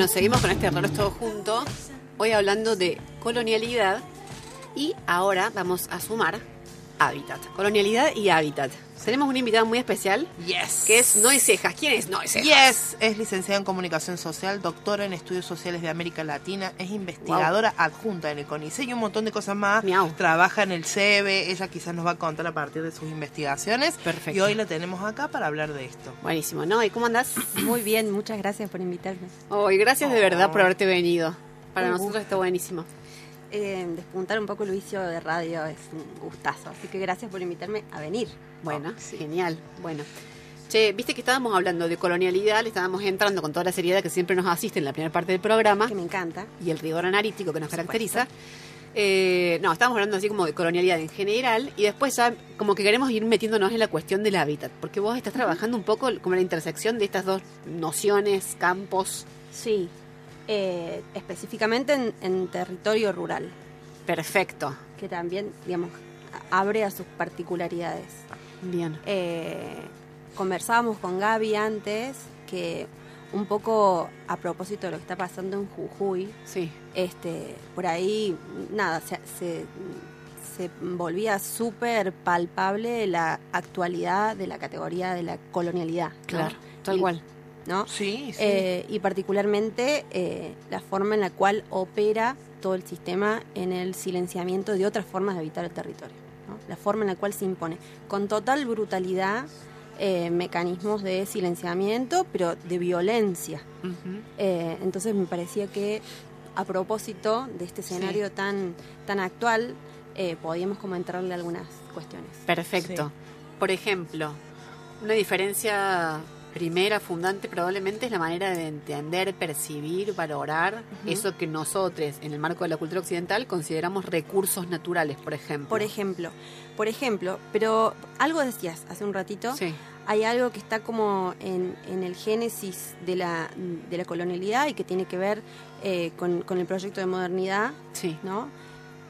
Bueno, seguimos con este reloj todo junto. Hoy hablando de colonialidad y ahora vamos a sumar hábitat. Colonialidad y hábitat. Tenemos una invitada muy especial Yes. que es Noé Cejas. ¿Quién es Noé Cejas? Yes, es licenciada en comunicación social, doctora en estudios sociales de América Latina, es investigadora adjunta en el CONICE y un montón de cosas más. Miau. Trabaja en el CEBE, ella quizás nos va a contar a partir de sus investigaciones. Perfecto. Y hoy la tenemos acá para hablar de esto. Buenísimo, Noé, ¿cómo andás? <clears throat> Muy bien, muchas gracias por invitarme. Hoy, gracias de verdad por Oh. haberte venido. Para nosotros está buenísimo. Eh, despuntar un poco el vicio de radio es un gustazo, así que gracias por invitarme a venir. Bueno, sí. genial. Bueno. Che, viste que estábamos hablando de colonialidad, le estábamos entrando con toda la seriedad que siempre nos asiste en la primera parte del programa Que me encanta. y el rigor analítico que nos caracteriza. Eh, no, estábamos hablando así como de colonialidad en general y después ya como que queremos ir metiéndonos en la cuestión del hábitat, porque vos estás trabajando un poco como la intersección de estas dos nociones, campos. Sí, eh, específicamente en, en territorio rural, Perfecto. que también, digamos, abre a sus particularidades. Bien. Eh, conversábamos con Gaby antes que un poco a propósito de lo que está pasando en Jujuy, Sí. este, por ahí, nada, se, se, se volvía súper palpable la actualidad de la categoría de la colonialidad. ¿no? Claro, tal cual. ¿No? Sí, sí. Eh, y particularmente eh, la forma en la cual opera todo el sistema en el silenciamiento de otras formas de habitar el territorio. ¿no? La forma en la cual se impone con total brutalidad eh, mecanismos de silenciamiento, pero de violencia. Eh, entonces me parecía que a propósito de este escenario tan, tan actual, eh, podíamos como entrarle algunas cuestiones. Perfecto. Sí. Por ejemplo, una diferencia primera, fundante, probablemente es la manera de entender, percibir, valorar eso que nosotros, en el marco de la cultura occidental, consideramos recursos naturales, por ejemplo. Por ejemplo, por ejemplo, pero algo decías hace un ratito, Sí, hay algo que está como en, en el génesis de la, de la colonialidad y que tiene que ver eh, con, con el proyecto de modernidad, sí, ¿no?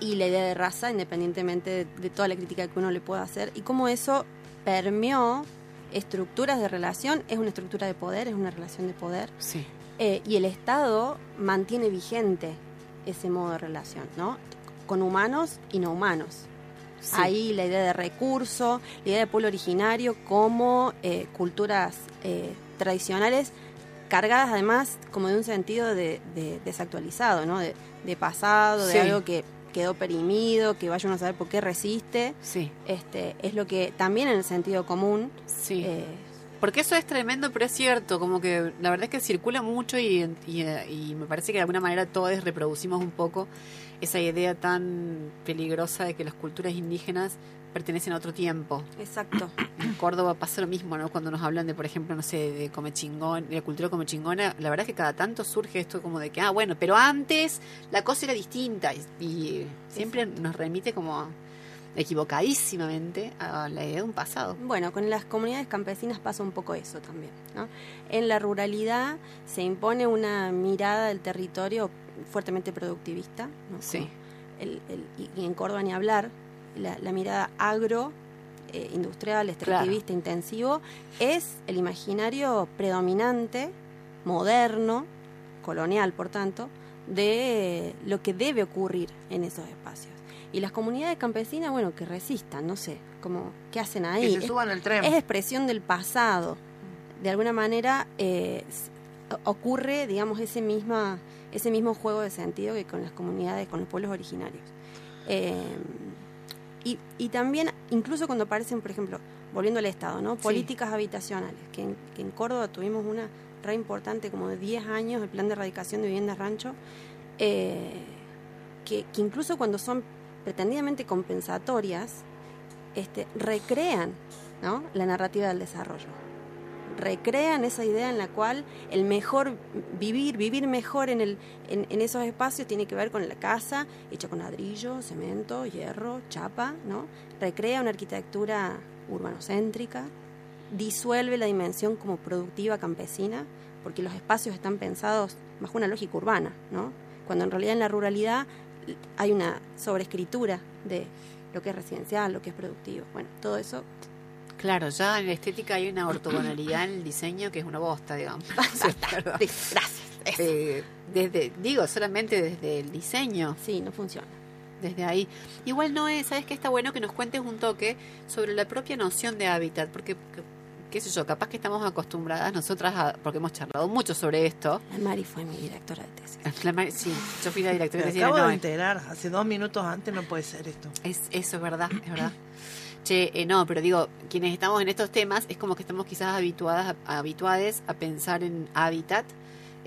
Y la idea de raza, independientemente de, de toda la crítica que uno le pueda hacer, y cómo eso permeó estructuras de relación, es una estructura de poder, es una relación de poder, sí. eh, y el Estado mantiene vigente ese modo de relación, ¿no? Con humanos y no humanos. sí. Ahí la idea de recurso, la idea de pueblo originario como eh, culturas eh, tradicionales cargadas además como de un sentido de, de desactualizado, ¿no? De, de pasado, de Sí. algo que quedó perimido, que vaya uno a saber por qué resiste. Sí, Este, es lo que también en el sentido común sí. eh, Porque eso es tremendo, pero es cierto, como que la verdad es que circula mucho y, y, y me parece que de alguna manera todos reproducimos un poco esa idea tan peligrosa de que las culturas indígenas pertenecen a otro tiempo. exacto. En Córdoba pasa lo mismo, ¿no? Cuando nos hablan de, por ejemplo, no sé, de comechingón, de la cultura comechingona, la verdad es que cada tanto surge esto como de que, ah, bueno, pero antes la cosa era distinta y, y siempre nos remite como equivocadísimamente a la idea de un pasado. Bueno, con las comunidades campesinas pasa un poco eso también. ¿no? En la ruralidad se impone una mirada del territorio fuertemente productivista. ¿no? Sí. Como el- el- y- en Córdoba ni hablar, la, la mirada agro, eh, industrial, extractivista, intensivo, es el imaginario predominante, moderno, colonial por tanto, de lo que debe ocurrir en esos espacios. Y las comunidades campesinas, bueno, que resistan, no sé, como, ¿qué hacen ahí? que se suban al tren. es expresión del pasado. De alguna manera eh, ocurre, digamos, ese, misma, ese mismo juego de sentido que con las comunidades, con los pueblos originarios. Eh, y, y también, incluso cuando aparecen, por ejemplo, volviendo al Estado, ¿no? Políticas habitacionales, que en, que en Córdoba tuvimos una re importante, como de 10 años, el plan de erradicación de viviendas rancho, eh, que, que incluso cuando son pretendidamente compensatorias, este, recrean ¿no? la narrativa del desarrollo. Recrean esa idea en la cual el mejor vivir, vivir mejor en, el, en, esos espacios tiene que ver con la casa hecha con ladrillo, cemento, hierro, chapa, ¿no? Recrea una arquitectura urbanocéntrica, disuelve la dimensión como productiva campesina, porque los espacios están pensados bajo una lógica urbana, ¿no? Cuando en realidad en la ruralidad hay una sobreescritura de lo que es residencial, lo que es productivo. Bueno, todo eso Claro, ya en la estética hay una ortogonalidad en el diseño que es una bosta, digamos. <laughs> <laughs> Sí, gracias. Eh, desde, digo, solamente desde el diseño, Sí, no funciona. desde ahí. Igual no es, ¿sabes qué está bueno que nos cuentes un toque sobre la propia noción de hábitat? Porque, que- qué sé yo, capaz que estamos acostumbradas nosotras, a- porque hemos charlado mucho sobre esto. La Mari fue mi directora de tesis. <laughs> La Mar- sí, yo fui la directora de cine, acabo de enterar, hace dos minutos antes no puede ser esto. Es, eso es verdad, es verdad. Che, eh, no, pero digo, quienes estamos en estos temas es como que estamos quizás habituadas, a, habituades a pensar en hábitat,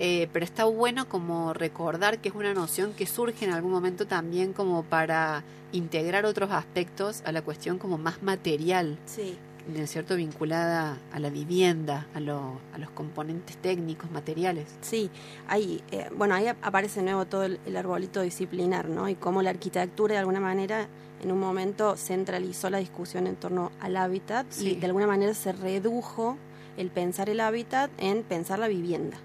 eh, pero está bueno como recordar que es una noción que surge en algún momento también como para integrar otros aspectos a la cuestión como más material, Sí. ¿No es cierto? Vinculada a la vivienda, a, lo- a los componentes técnicos, materiales. Sí, ahí, eh, bueno, ahí ap- aparece de nuevo todo el, el arbolito disciplinar, ¿no? Y cómo la arquitectura de alguna manera en un momento centralizó la discusión en torno al hábitat Sí. y de alguna manera se redujo el pensar el hábitat en pensar la vivienda,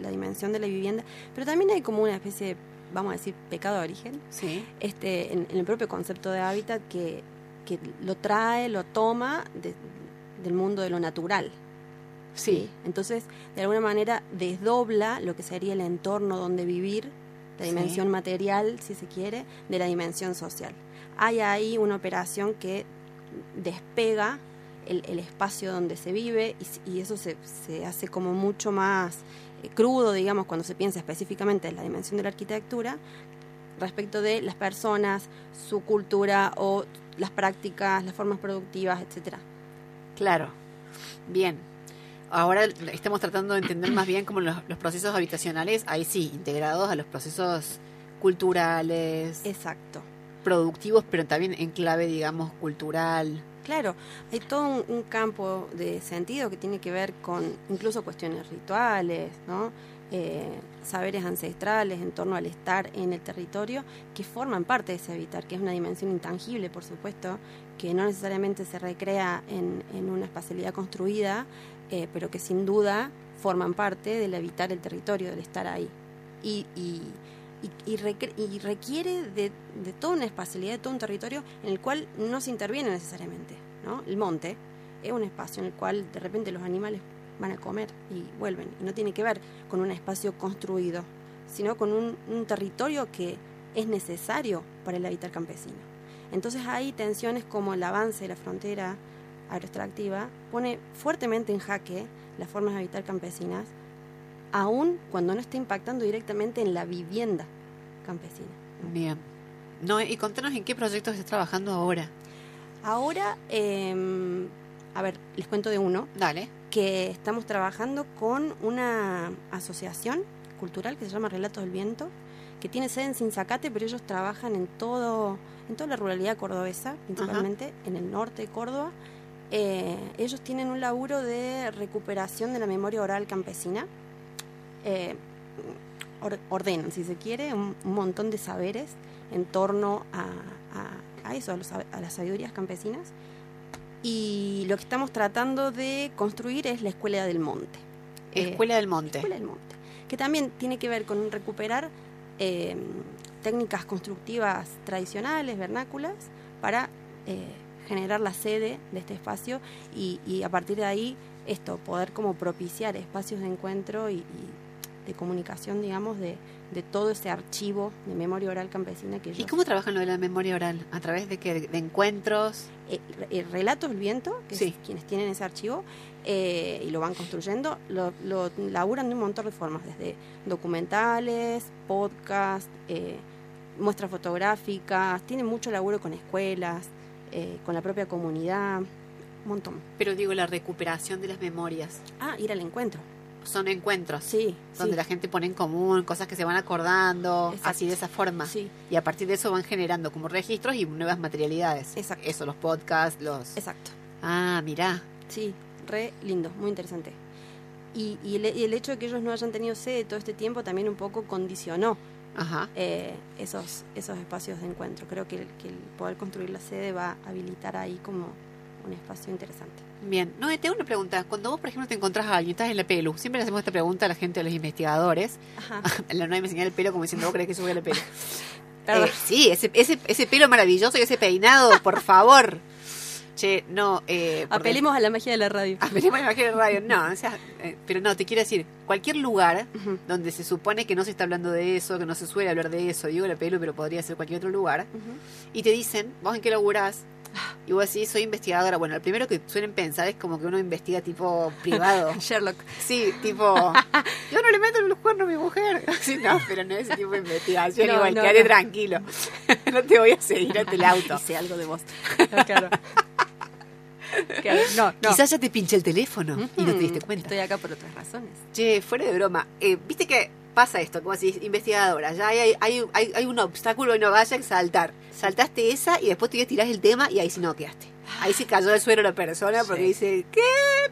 la dimensión de la vivienda. Pero también hay como una especie de, vamos a decir, pecado de origen, Sí. este, en, en el propio concepto de hábitat que, que lo trae, lo toma de- del mundo de lo natural. Sí. Entonces, de alguna manera, desdobla lo que sería el entorno donde vivir, la Sí. dimensión material, si se quiere, de la dimensión social. Hay ahí una operación que despega el, el espacio donde se vive y, y eso se, se hace como mucho más eh, crudo, digamos, cuando se piensa específicamente en la dimensión de la arquitectura, respecto de las personas, su cultura o las prácticas, las formas productivas, etcétera. Claro. Bien. Ahora estamos tratando de entender más bien como los, los procesos habitacionales, ahí sí, integrados a los procesos culturales, Exacto. productivos, pero también en clave, digamos, cultural. Claro, hay todo un, un campo de sentido que tiene que ver con incluso cuestiones rituales, ¿no? Eh, saberes ancestrales en torno al estar en el territorio que forman parte de ese habitar, que es una dimensión intangible, por supuesto, que no necesariamente se recrea en, una espacialidad construida, eh, pero que sin duda forman parte del habitar el territorio, del estar ahí. Y, y, y, y requiere de, de toda una espacialidad, de todo un territorio en el cual no se interviene necesariamente. ¿no? El monte es un espacio en el cual de repente los animales van a comer y vuelven. Y no tiene que ver con un espacio construido, sino con un, un territorio que es necesario para el habitar campesino. Entonces hay tensiones como el avance de la frontera agroextractiva pone fuertemente en jaque las formas de habitar campesinas, aun cuando no está impactando directamente en la vivienda campesina. Bien. No, y contanos en qué proyectos estás trabajando ahora. Ahora, eh, a ver, les cuento de uno, Dale. Que estamos trabajando con una asociación cultural que se llama Relatos del Viento, que tiene sede en Sinzacate, pero ellos trabajan en todo, en toda la ruralidad cordobesa, principalmente en el norte de Córdoba. Eh, ellos tienen un laburo de recuperación de la memoria oral campesina. Eh, or- ordenan, si se quiere, un, un montón de saberes en torno a, a- a eso, a, los sab- a las sabidurías campesinas. Y lo que estamos tratando de construir es la Escuela del Monte. Eh, Escuela del Monte. Escuela del Monte, que también tiene que ver con recuperar eh, técnicas constructivas tradicionales, vernáculas, para eh, generar la sede de este espacio y, y a partir de ahí esto, poder como propiciar espacios de encuentro y, y de comunicación, digamos, de, de todo ese archivo de memoria oral campesina que ¿Y ellos... cómo trabajan lo de la memoria oral? ¿A través de qué? ¿De encuentros? eh, el Relatos del Viento, que Sí. es quienes tienen ese archivo, eh, y lo van construyendo, lo, lo laburan de un montón de formas, desde documentales, podcast, eh, muestras fotográficas, tienen mucho laburo con escuelas, eh, con la propia comunidad, un montón. Pero digo, la recuperación de las memorias. Ah, ir al encuentro. Son encuentros. Sí, Donde sí. la gente pone en común cosas que se van acordando, Exacto. así de esa forma. Sí, Y a partir de eso van generando como registros y nuevas materialidades. Exacto. Eso, los podcasts, los... exacto. Ah, mirá. Sí, re lindo, muy interesante. Y, y, el, y el hecho de que ellos no hayan tenido sede todo este tiempo también un poco condicionó Ajá. eh, esos, esos espacios de encuentro. Creo que el, que el poder construir la sede va a habilitar ahí como un espacio interesante. Bien. No, eh, tengo una pregunta. Cuando vos, por ejemplo, te encontrás a alguien, estás en la pelu, siempre le hacemos esta pregunta a la gente, a los investigadores. Ajá. <laughs> la nueve me señala el pelo como diciendo, vos crees que a la pelo. <laughs> Eh, sí, ese, ese, ese pelo maravilloso y ese peinado, por favor. che, no. Eh, Apelemos a la magia de la radio. Apelemos a la magia de la radio. No, o sea, eh, pero no, te quiero decir, cualquier lugar donde se supone que no se está hablando de eso, que no se suele hablar de eso, digo la pelo, pero podría ser cualquier otro lugar, y te dicen, ¿vos en qué laburás? Y vos decís, soy investigadora. Bueno, el primero que suelen pensar es como que uno investiga tipo privado. <laughs> Sherlock. Sí, tipo, <laughs> yo no le meto los cuernos a mi mujer. <laughs> Sí, no, pero no es ese tipo de investigación. No, igual, no, quédate no. tranquilo. no te voy a seguir hasta el auto. Hice algo de vos. claro. Claro, No, no. Quizás ya te pinché el teléfono y no te diste cuenta. Estoy acá por otras razones. Che, fuera de broma, eh, viste que pasa esto, como decís, investigadora, ya hay, hay, hay, hay un obstáculo y no vaya a saltar. Saltaste esa y después te tirás el tema y ahí sí no quedaste. Ahí sí cayó del suelo la persona porque Sí. dice, ¿qué?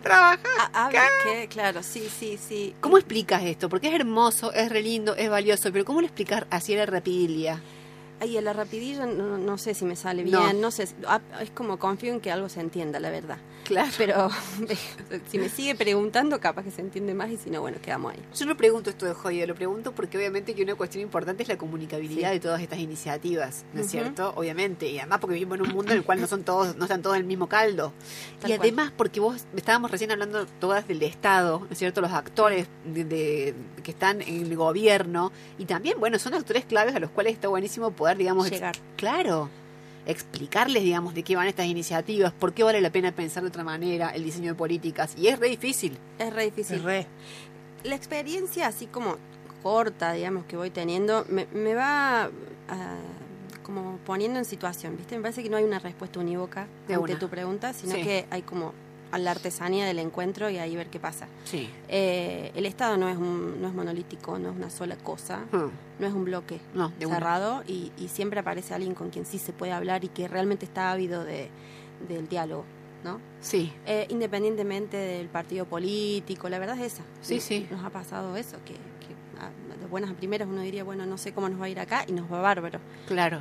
¿Trabajas? Ah, habla que, claro, sí, sí, sí. ¿Cómo explicas esto? Porque es hermoso, es re lindo, es valioso, pero ¿cómo lo explicas así a la rapidilia? Ay, a la rapidilla no, no sé si me sale bien, no, sé. ah, Es como confío en que algo se entienda, la verdad. Claro. Pero <laughs> si me sigue preguntando, capaz que se entiende más y si no, bueno, quedamos ahí. Yo no pregunto esto de joya, lo pregunto porque obviamente que una cuestión importante es la comunicabilidad Sí. de todas estas iniciativas, ¿no es cierto? Obviamente, y además porque vivimos en un mundo en el cual no son todos, no están todos en el mismo caldo. Tal y cual. además porque vos estábamos recién hablando todas del Estado, ¿no es cierto? Los actores de, de- que están en el gobierno y también, bueno, son actores claves a los cuales está buenísimo poder, digamos, ex- Llegar. claro, explicarles, digamos, de qué van estas iniciativas, por qué vale la pena pensar de otra manera el diseño de políticas y es re difícil. Es re difícil. Es re. La experiencia así como corta, digamos, que voy teniendo, me, me va ah, como poniendo en situación, ¿viste? Me parece que no hay una respuesta unívoca De ante una. tu pregunta, sino Sí. que hay como a la artesanía del encuentro y ahí ver qué pasa. Sí. Eh, el Estado no es, un, no es monolítico, no es una sola cosa, Hmm. no es un bloque No, cerrado y, y siempre aparece alguien con quien sí se puede hablar y que realmente está ávido de, del diálogo, ¿no? Sí. Eh, independientemente del partido político, la verdad es esa. Sí, Nos- sí. Nos ha pasado eso, que, que a- de buenas a primeras uno diría, bueno, no sé cómo nos va a ir acá y nos va bárbaro. Claro.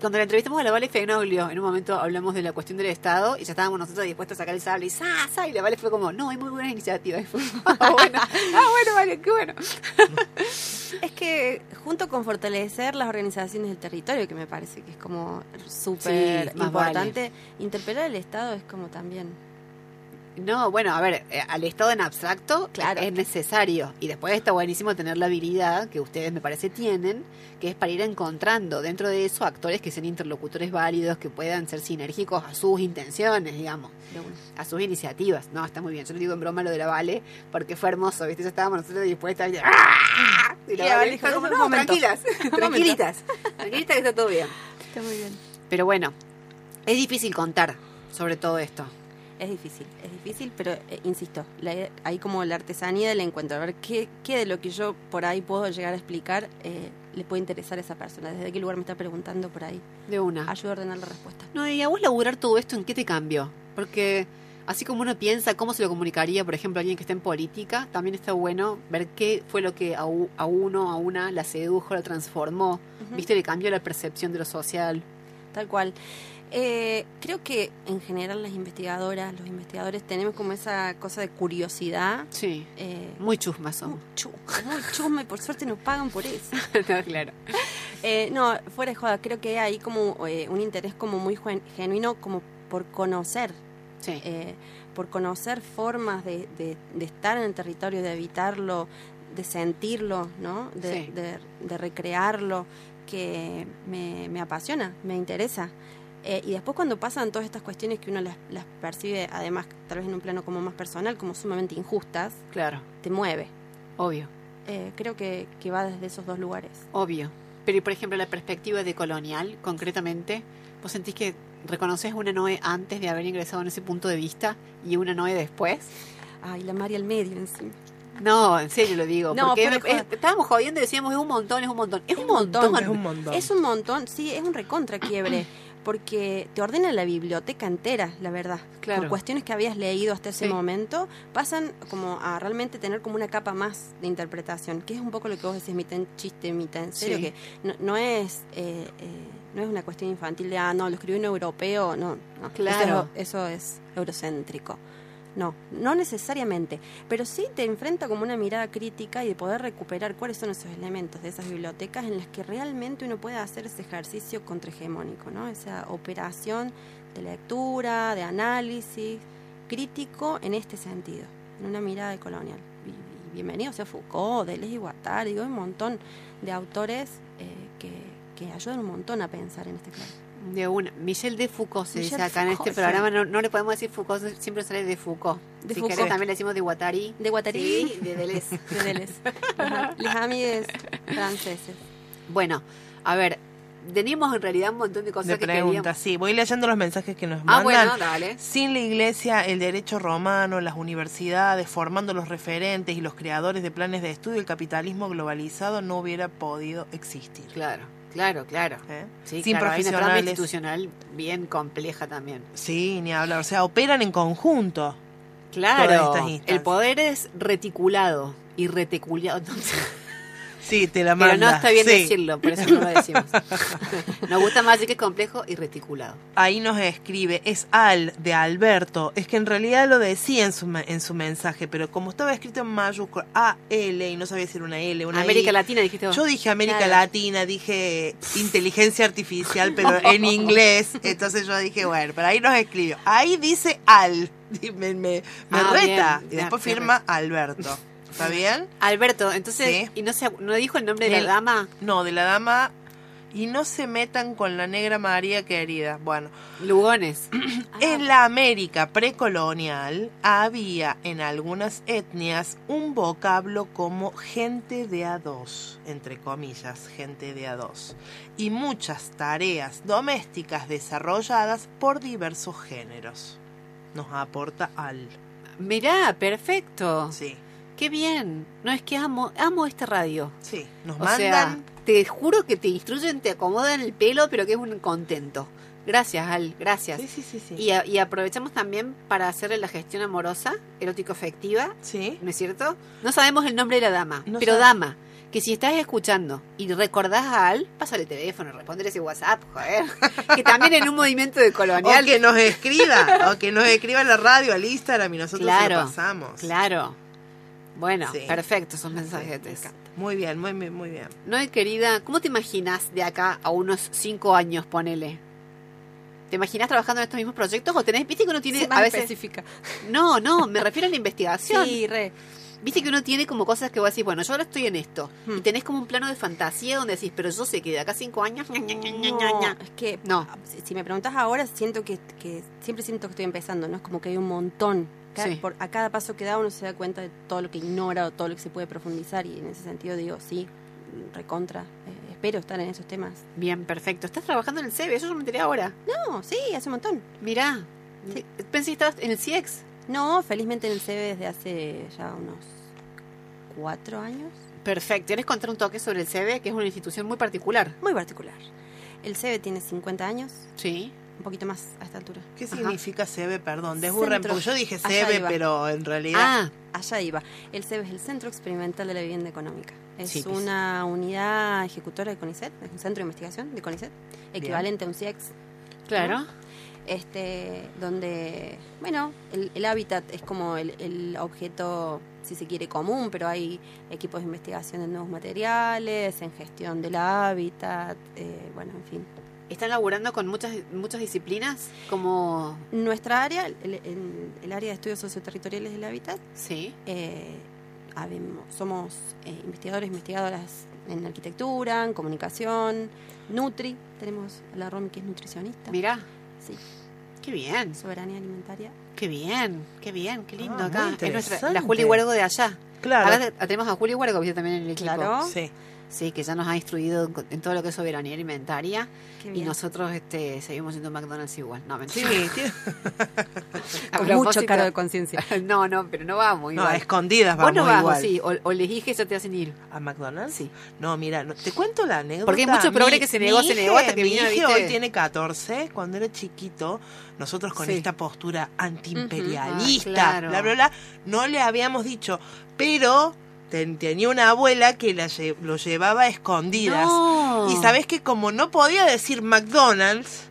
Cuando la entrevistamos a la Vale Fenoglio, en un momento hablamos de la cuestión del Estado y ya estábamos nosotros dispuestos a sacar el sable y ¡sa, sa! Y la Vale fue como, no, hay muy buenas iniciativas. <laughs> Y fue, ah, bueno, ah, bueno, vale, qué bueno. <laughs> Es que junto con fortalecer las organizaciones del territorio, que me parece que es como súper Sí, importante, interpelar al Estado es como también... No, bueno, a ver, eh, al Estado en abstracto Claro. es necesario. Y después está buenísimo tener la habilidad, que ustedes me parece tienen, que es para ir encontrando dentro de eso actores que sean interlocutores válidos, que puedan ser sinérgicos a sus intenciones, digamos. a sus iniciativas. No, está muy bien. Yo le digo en broma lo de la Vale, porque fue hermoso, ¿viste? Ya estábamos nosotros dispuestos a... ¡Ah! <laughs> Y la Y Vale dijo, como, "Un no, momento". tranquilas, <laughs> tranquilitas, tranquilitas que está todo bien. Está muy bien. Pero bueno, es difícil contar sobre todo esto. Es difícil, es difícil, pero eh, insisto, la- hay como la artesanía del encuentro. A ver qué, qué de lo que yo por ahí puedo llegar a explicar eh, le puede interesar a esa persona. ¿Desde qué lugar me está preguntando por ahí? De una. Ayuda a ordenar la respuesta. No, y a vos laburar todo esto, ¿en qué te cambió? Porque así como uno piensa cómo se lo comunicaría, por ejemplo, a alguien que está en política, también está bueno ver qué fue lo que a, uno, a una, la sedujo, la transformó. Ujú. ¿Viste? Le cambió la percepción de lo social. Tal cual. Eh, creo que en general las investigadoras, los investigadores tenemos como esa cosa de curiosidad. Sí. Eh, Muy chusmas muy somos. chusma, muy chusma y por suerte nos pagan por eso. <laughs> No, claro. Eh, no, fuera de joda, creo que hay como eh, un interés como muy gen- genuino como por conocer Sí. eh, por conocer formas de, de- de estar en el territorio, de habitarlo, de sentirlo, ¿no? De, Sí. de- de recrearlo, que me, me apasiona, me interesa. Eh, y después cuando pasan todas estas cuestiones que uno las, las percibe, además, tal vez en un plano como más personal, como sumamente injustas, Claro. te mueve. Obvio. Eh, creo que, que va desde esos dos lugares. Obvio. Pero, y por ejemplo, la perspectiva de colonial, concretamente, ¿vos sentís que reconoces una Noé antes de haber ingresado en ese punto de vista y una Noé después? Ay, la María al medio encima. No, en serio lo digo. No, porque es- estábamos jodiendo y decíamos, es un montón, es un montón. Es un Es un montón, montón. Es un montón. Es un montón, sí, es un recontra quiebre, <clears throat> porque te ordena la biblioteca entera, la verdad. Claro. Con cuestiones que habías leído hasta ese Sí. momento, pasan como a realmente tener como una capa más de interpretación, que es un poco lo que vos decís, mitad en chiste, mitad en serio, Sí. que no, no es eh, eh, no es una cuestión infantil de, ah, no, lo escribió un europeo, no, no. Claro. Eso, eso es eurocéntrico. No, no necesariamente, pero sí te enfrenta como una mirada crítica y de poder recuperar cuáles son esos elementos de esas bibliotecas en las que realmente uno puede hacer ese ejercicio contrahegemónico, ¿no? Esa operación de lectura, de análisis crítico en este sentido, en una mirada colonial. Y- Bienvenido sea Foucault, Deleuze y Guattari, digo, un montón de autores eh, que, que ayudan un montón a pensar en este plano. De una. Michel de Foucault se Michel dice acá en este sí. programa. No, no le podemos decir Foucault, siempre sale de Foucault. De si Foucault. querés, también le decimos de Guattari. De Guattari. Sí, de Deleuze. <laughs> de Deleuze. Les amigues franceses. bueno, a ver, teníamos en realidad un montón de cosas De que preguntas, sí. Voy leyendo los mensajes que nos Ah, mandan. bueno, dale. Sin la iglesia, el derecho romano, las universidades, formando los referentes y los creadores de planes de estudio, el capitalismo globalizado no hubiera podido existir. Claro, claro, claro. ¿eh? Sí, Sin claro, hay una trama profesionales. institucional bien compleja también. Sí, ni hablar. O sea, operan en conjunto. Claro, Todas estas instancias. el poder es reticulado y reticulado. <laughs> Sí, te la Pero manda. no está bien sí. decirlo, por eso no lo decimos. <laughs> Nos gusta más decir que es complejo y reticulado. Ahí nos escribe, es Al de Alberto. Es que en realidad lo decía en su, en su mensaje, pero como estaba escrito en mayúscula A, L, y no sabía era una L, una América I. Latina dijiste vos. Yo dije América Claro. Latina, dije inteligencia artificial, <laughs> pero en inglés. Entonces yo dije, bueno, pero ahí nos escribió. Ahí dice Al. <laughs> Me, me, me Ah, reta. bien. Y después firma Alberto. ¿Está bien? Alberto, entonces, Sí. ¿y no, se, no dijo el nombre de El- la dama? No, de la dama. Y no se metan con la negra María querida. Bueno, Lugones. <clears throat> En la América precolonial había en algunas etnias un vocablo como gente de a dos, entre comillas, gente de a dos, y muchas tareas domésticas desarrolladas por diversos géneros. Nos aporta al. Mirá, perfecto. Sí, Qué bien. No es que amo, amo esta radio. sí. Nos O sea, te juro que te instruyen, te acomodan el pelo, pero que es un contento. Gracias, Al, gracias. Sí, sí, sí, sí. Y, a- y aprovechamos también para hacerle la gestión amorosa, erótico-efectiva, Sí. ¿no es cierto? No sabemos el nombre de la dama, No pero sabe- dama, que si estás escuchando y recordás a Al, pásale teléfono, responder ese WhatsApp, joder. <laughs> que también en un movimiento de colonial. O que nos escriba, o que nos escriba en la radio, al Instagram y nosotros se Claro, lo pasamos. Claro. Bueno, Sí. perfecto esos mensajetes. Muy bien, muy bien, muy bien. No, querida, ¿cómo te imaginas de acá a unos cinco años, ponele? ¿Te imaginas trabajando en estos mismos proyectos o tenés, viste que uno tiene Sí, más a veces... específica. No, no, me refiero a la investigación. Sí, re. Viste que uno tiene como cosas que vos decís, bueno, yo ahora estoy en esto. Hmm. Y tenés como un plano de fantasía donde decís, pero yo sé que de acá a cinco años... ña, ña, ña, ña, ña, No, es que No. si- si me preguntas ahora, siento que, que siempre siento que estoy empezando, ¿no? Es como que hay un montón. Sí. por, a cada paso que da uno se da cuenta de todo lo que ignora o todo lo que se puede profundizar y en ese sentido digo, sí, recontra. eh, espero estar en esos temas. Bien, perfecto. ¿Estás trabajando en el CEBE? Eso yo me enteré ahora. No, sí, hace un montón. Mirá. Sí. Pensé que estabas en el CIEX. No, felizmente en el CB desde hace ya unos cuatro años. Perfecto. ¿Quieres contar un toque sobre el CEBE, que es una institución muy particular? Muy particular. El CB tiene 50 años, Sí. Un poquito más a esta altura. ¿Qué Ajá. significa SEBE? Perdón, desburren, porque yo dije iba. pero en realidad... Ah, Allá iba. El CEB es el Centro Experimental de la Vivienda Económica. Es Sí, pues. una unidad ejecutora de CONICET, es un centro de investigación de CONICET, equivalente a un CIEX, claro. este, donde, bueno, el, el hábitat es como el, el objeto, si se quiere, común, pero hay equipos de investigación en nuevos materiales, en gestión del hábitat, eh, bueno, en fin. ¿Están laburando con muchas muchas disciplinas? Como... Nuestra área, el, el- el área de estudios socioterritoriales del hábitat, Sí. eh, habemos- somos eh, investigadores, investigadoras en arquitectura, en comunicación, Nutri, tenemos a la Romy que es nutricionista, Mirá. sí, Qué bien. soberanía alimentaria. Qué bien. Qué bien. Qué lindo Ah, acá. muy Es nuestra, la. Juli Huergo de allá. Claro. Ahora te- tenemos a Juli Huergo, viste también en el equipo. Claro. Sí. Sí, que ya nos ha instruido en, todo lo que es soberanía alimentaria. Y nosotros este, seguimos yendo a McDonald's igual. No, Sí, <laughs> mentira. A Con mucho caro de conciencia. <laughs> No, no, pero no vamos. no, igual. a escondidas vamos no vas, igual. o sí, o, o les dije ya te hacen ir. ¿A McDonald's? Sí. No, mira, no- te cuento la anécdota. Porque hay mucho progre que se negó, se negó hasta que mi vino, hija hoy tiene 14. Cuando era chiquito, nosotros con Sí. esta postura antiimperialista, Ah, claro. bla, bla, bla, no le habíamos dicho, pero ten- tenía una abuela que la lo llevaba a escondidas. No. Y sabes que como no podía decir McDonald's,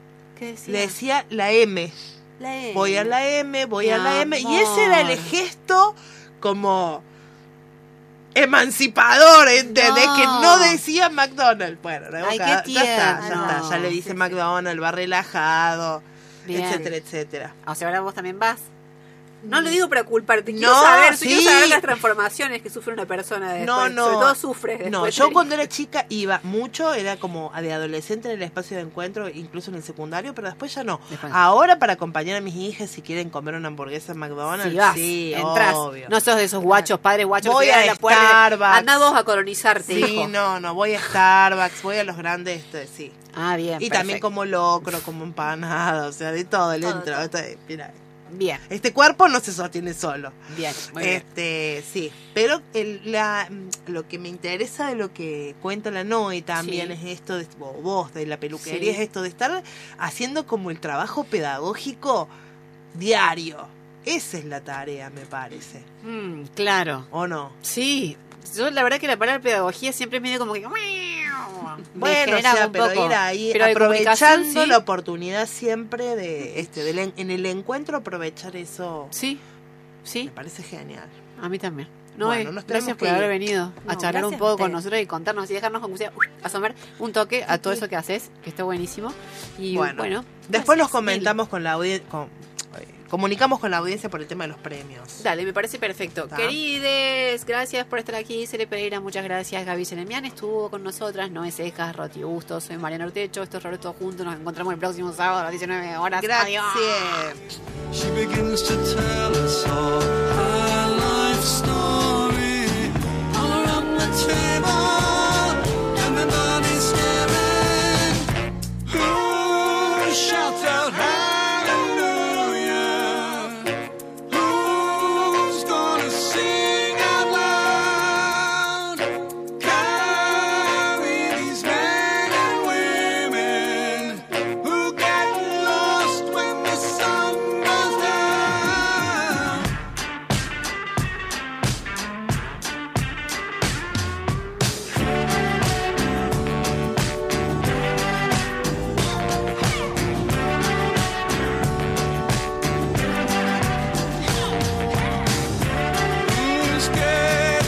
le decía la M. La M. voy a la M, voy Mi a la M. Y ese era el gesto como emancipador, ¿entendés? No. Que no decía McDonald's. Bueno, la Ay, boca- qué ya está, ya está. Ya le dice Sí, sí. McDonald's, va relajado, Bien. etcétera, etcétera. O sea, ahora vos también vas. No lo digo para culparte, quiero No, saber, sí. quiero saber las transformaciones que sufre una persona después. No, no. Sobre todo sufre después. No, yo cuando era chica iba mucho, era como de adolescente en el espacio de encuentro, incluso en el secundario, pero después ya no. Después. Ahora para acompañar a mis hijas si quieren comer una hamburguesa en McDonald's, Si vas, sí, entras. obvio. No sos de esos guachos, padres guachos Voy que a la. Starbucks. Anda vos a colonizarte, Sí, hijo. no, no, voy a Starbucks, voy a los grandes, este, sí. Ah, bien. Y también perfecto. como locro, como empanada, o sea, de todo todo. Este, mira, Bien, este cuerpo no se sostiene solo. bien. Muy bien. Este, sí, pero el, la, lo que me interesa de lo que cuenta la Noe también Sí. es esto de o vos de la peluquería, Sí. es esto de estar haciendo como el trabajo pedagógico diario. Esa es la tarea, me parece. Mm, claro. ¿O no? Sí. Yo la verdad que la palabra pedagogía siempre es medio como que... me Bueno, o sea, pero poco. ir ahí Pero aprovechando sí. la oportunidad siempre de este del en, el encuentro aprovechar eso. Sí, Me sí, parece genial. a mí también. No, Bueno, eh, nos gracias por haber ir. venido a No, charlar un poco con nosotros y contarnos y dejarnos como sea, asomar un toque a todo eso que haces, que está buenísimo. Y Bueno, bueno, Después nos comentamos con la audiencia, comunicamos con la audiencia por el tema de los premios. Dale, me parece perfecto. Querides, gracias por estar aquí. Cele Pereira, muchas gracias. Gaby Selemian estuvo con nosotras. No es Cejas, Roti Gusto, soy Mariano Ortecho. Esto es Roberto Todo Junto. Nos encontramos el próximo sábado a las 19 horas. Gracias. Adiós.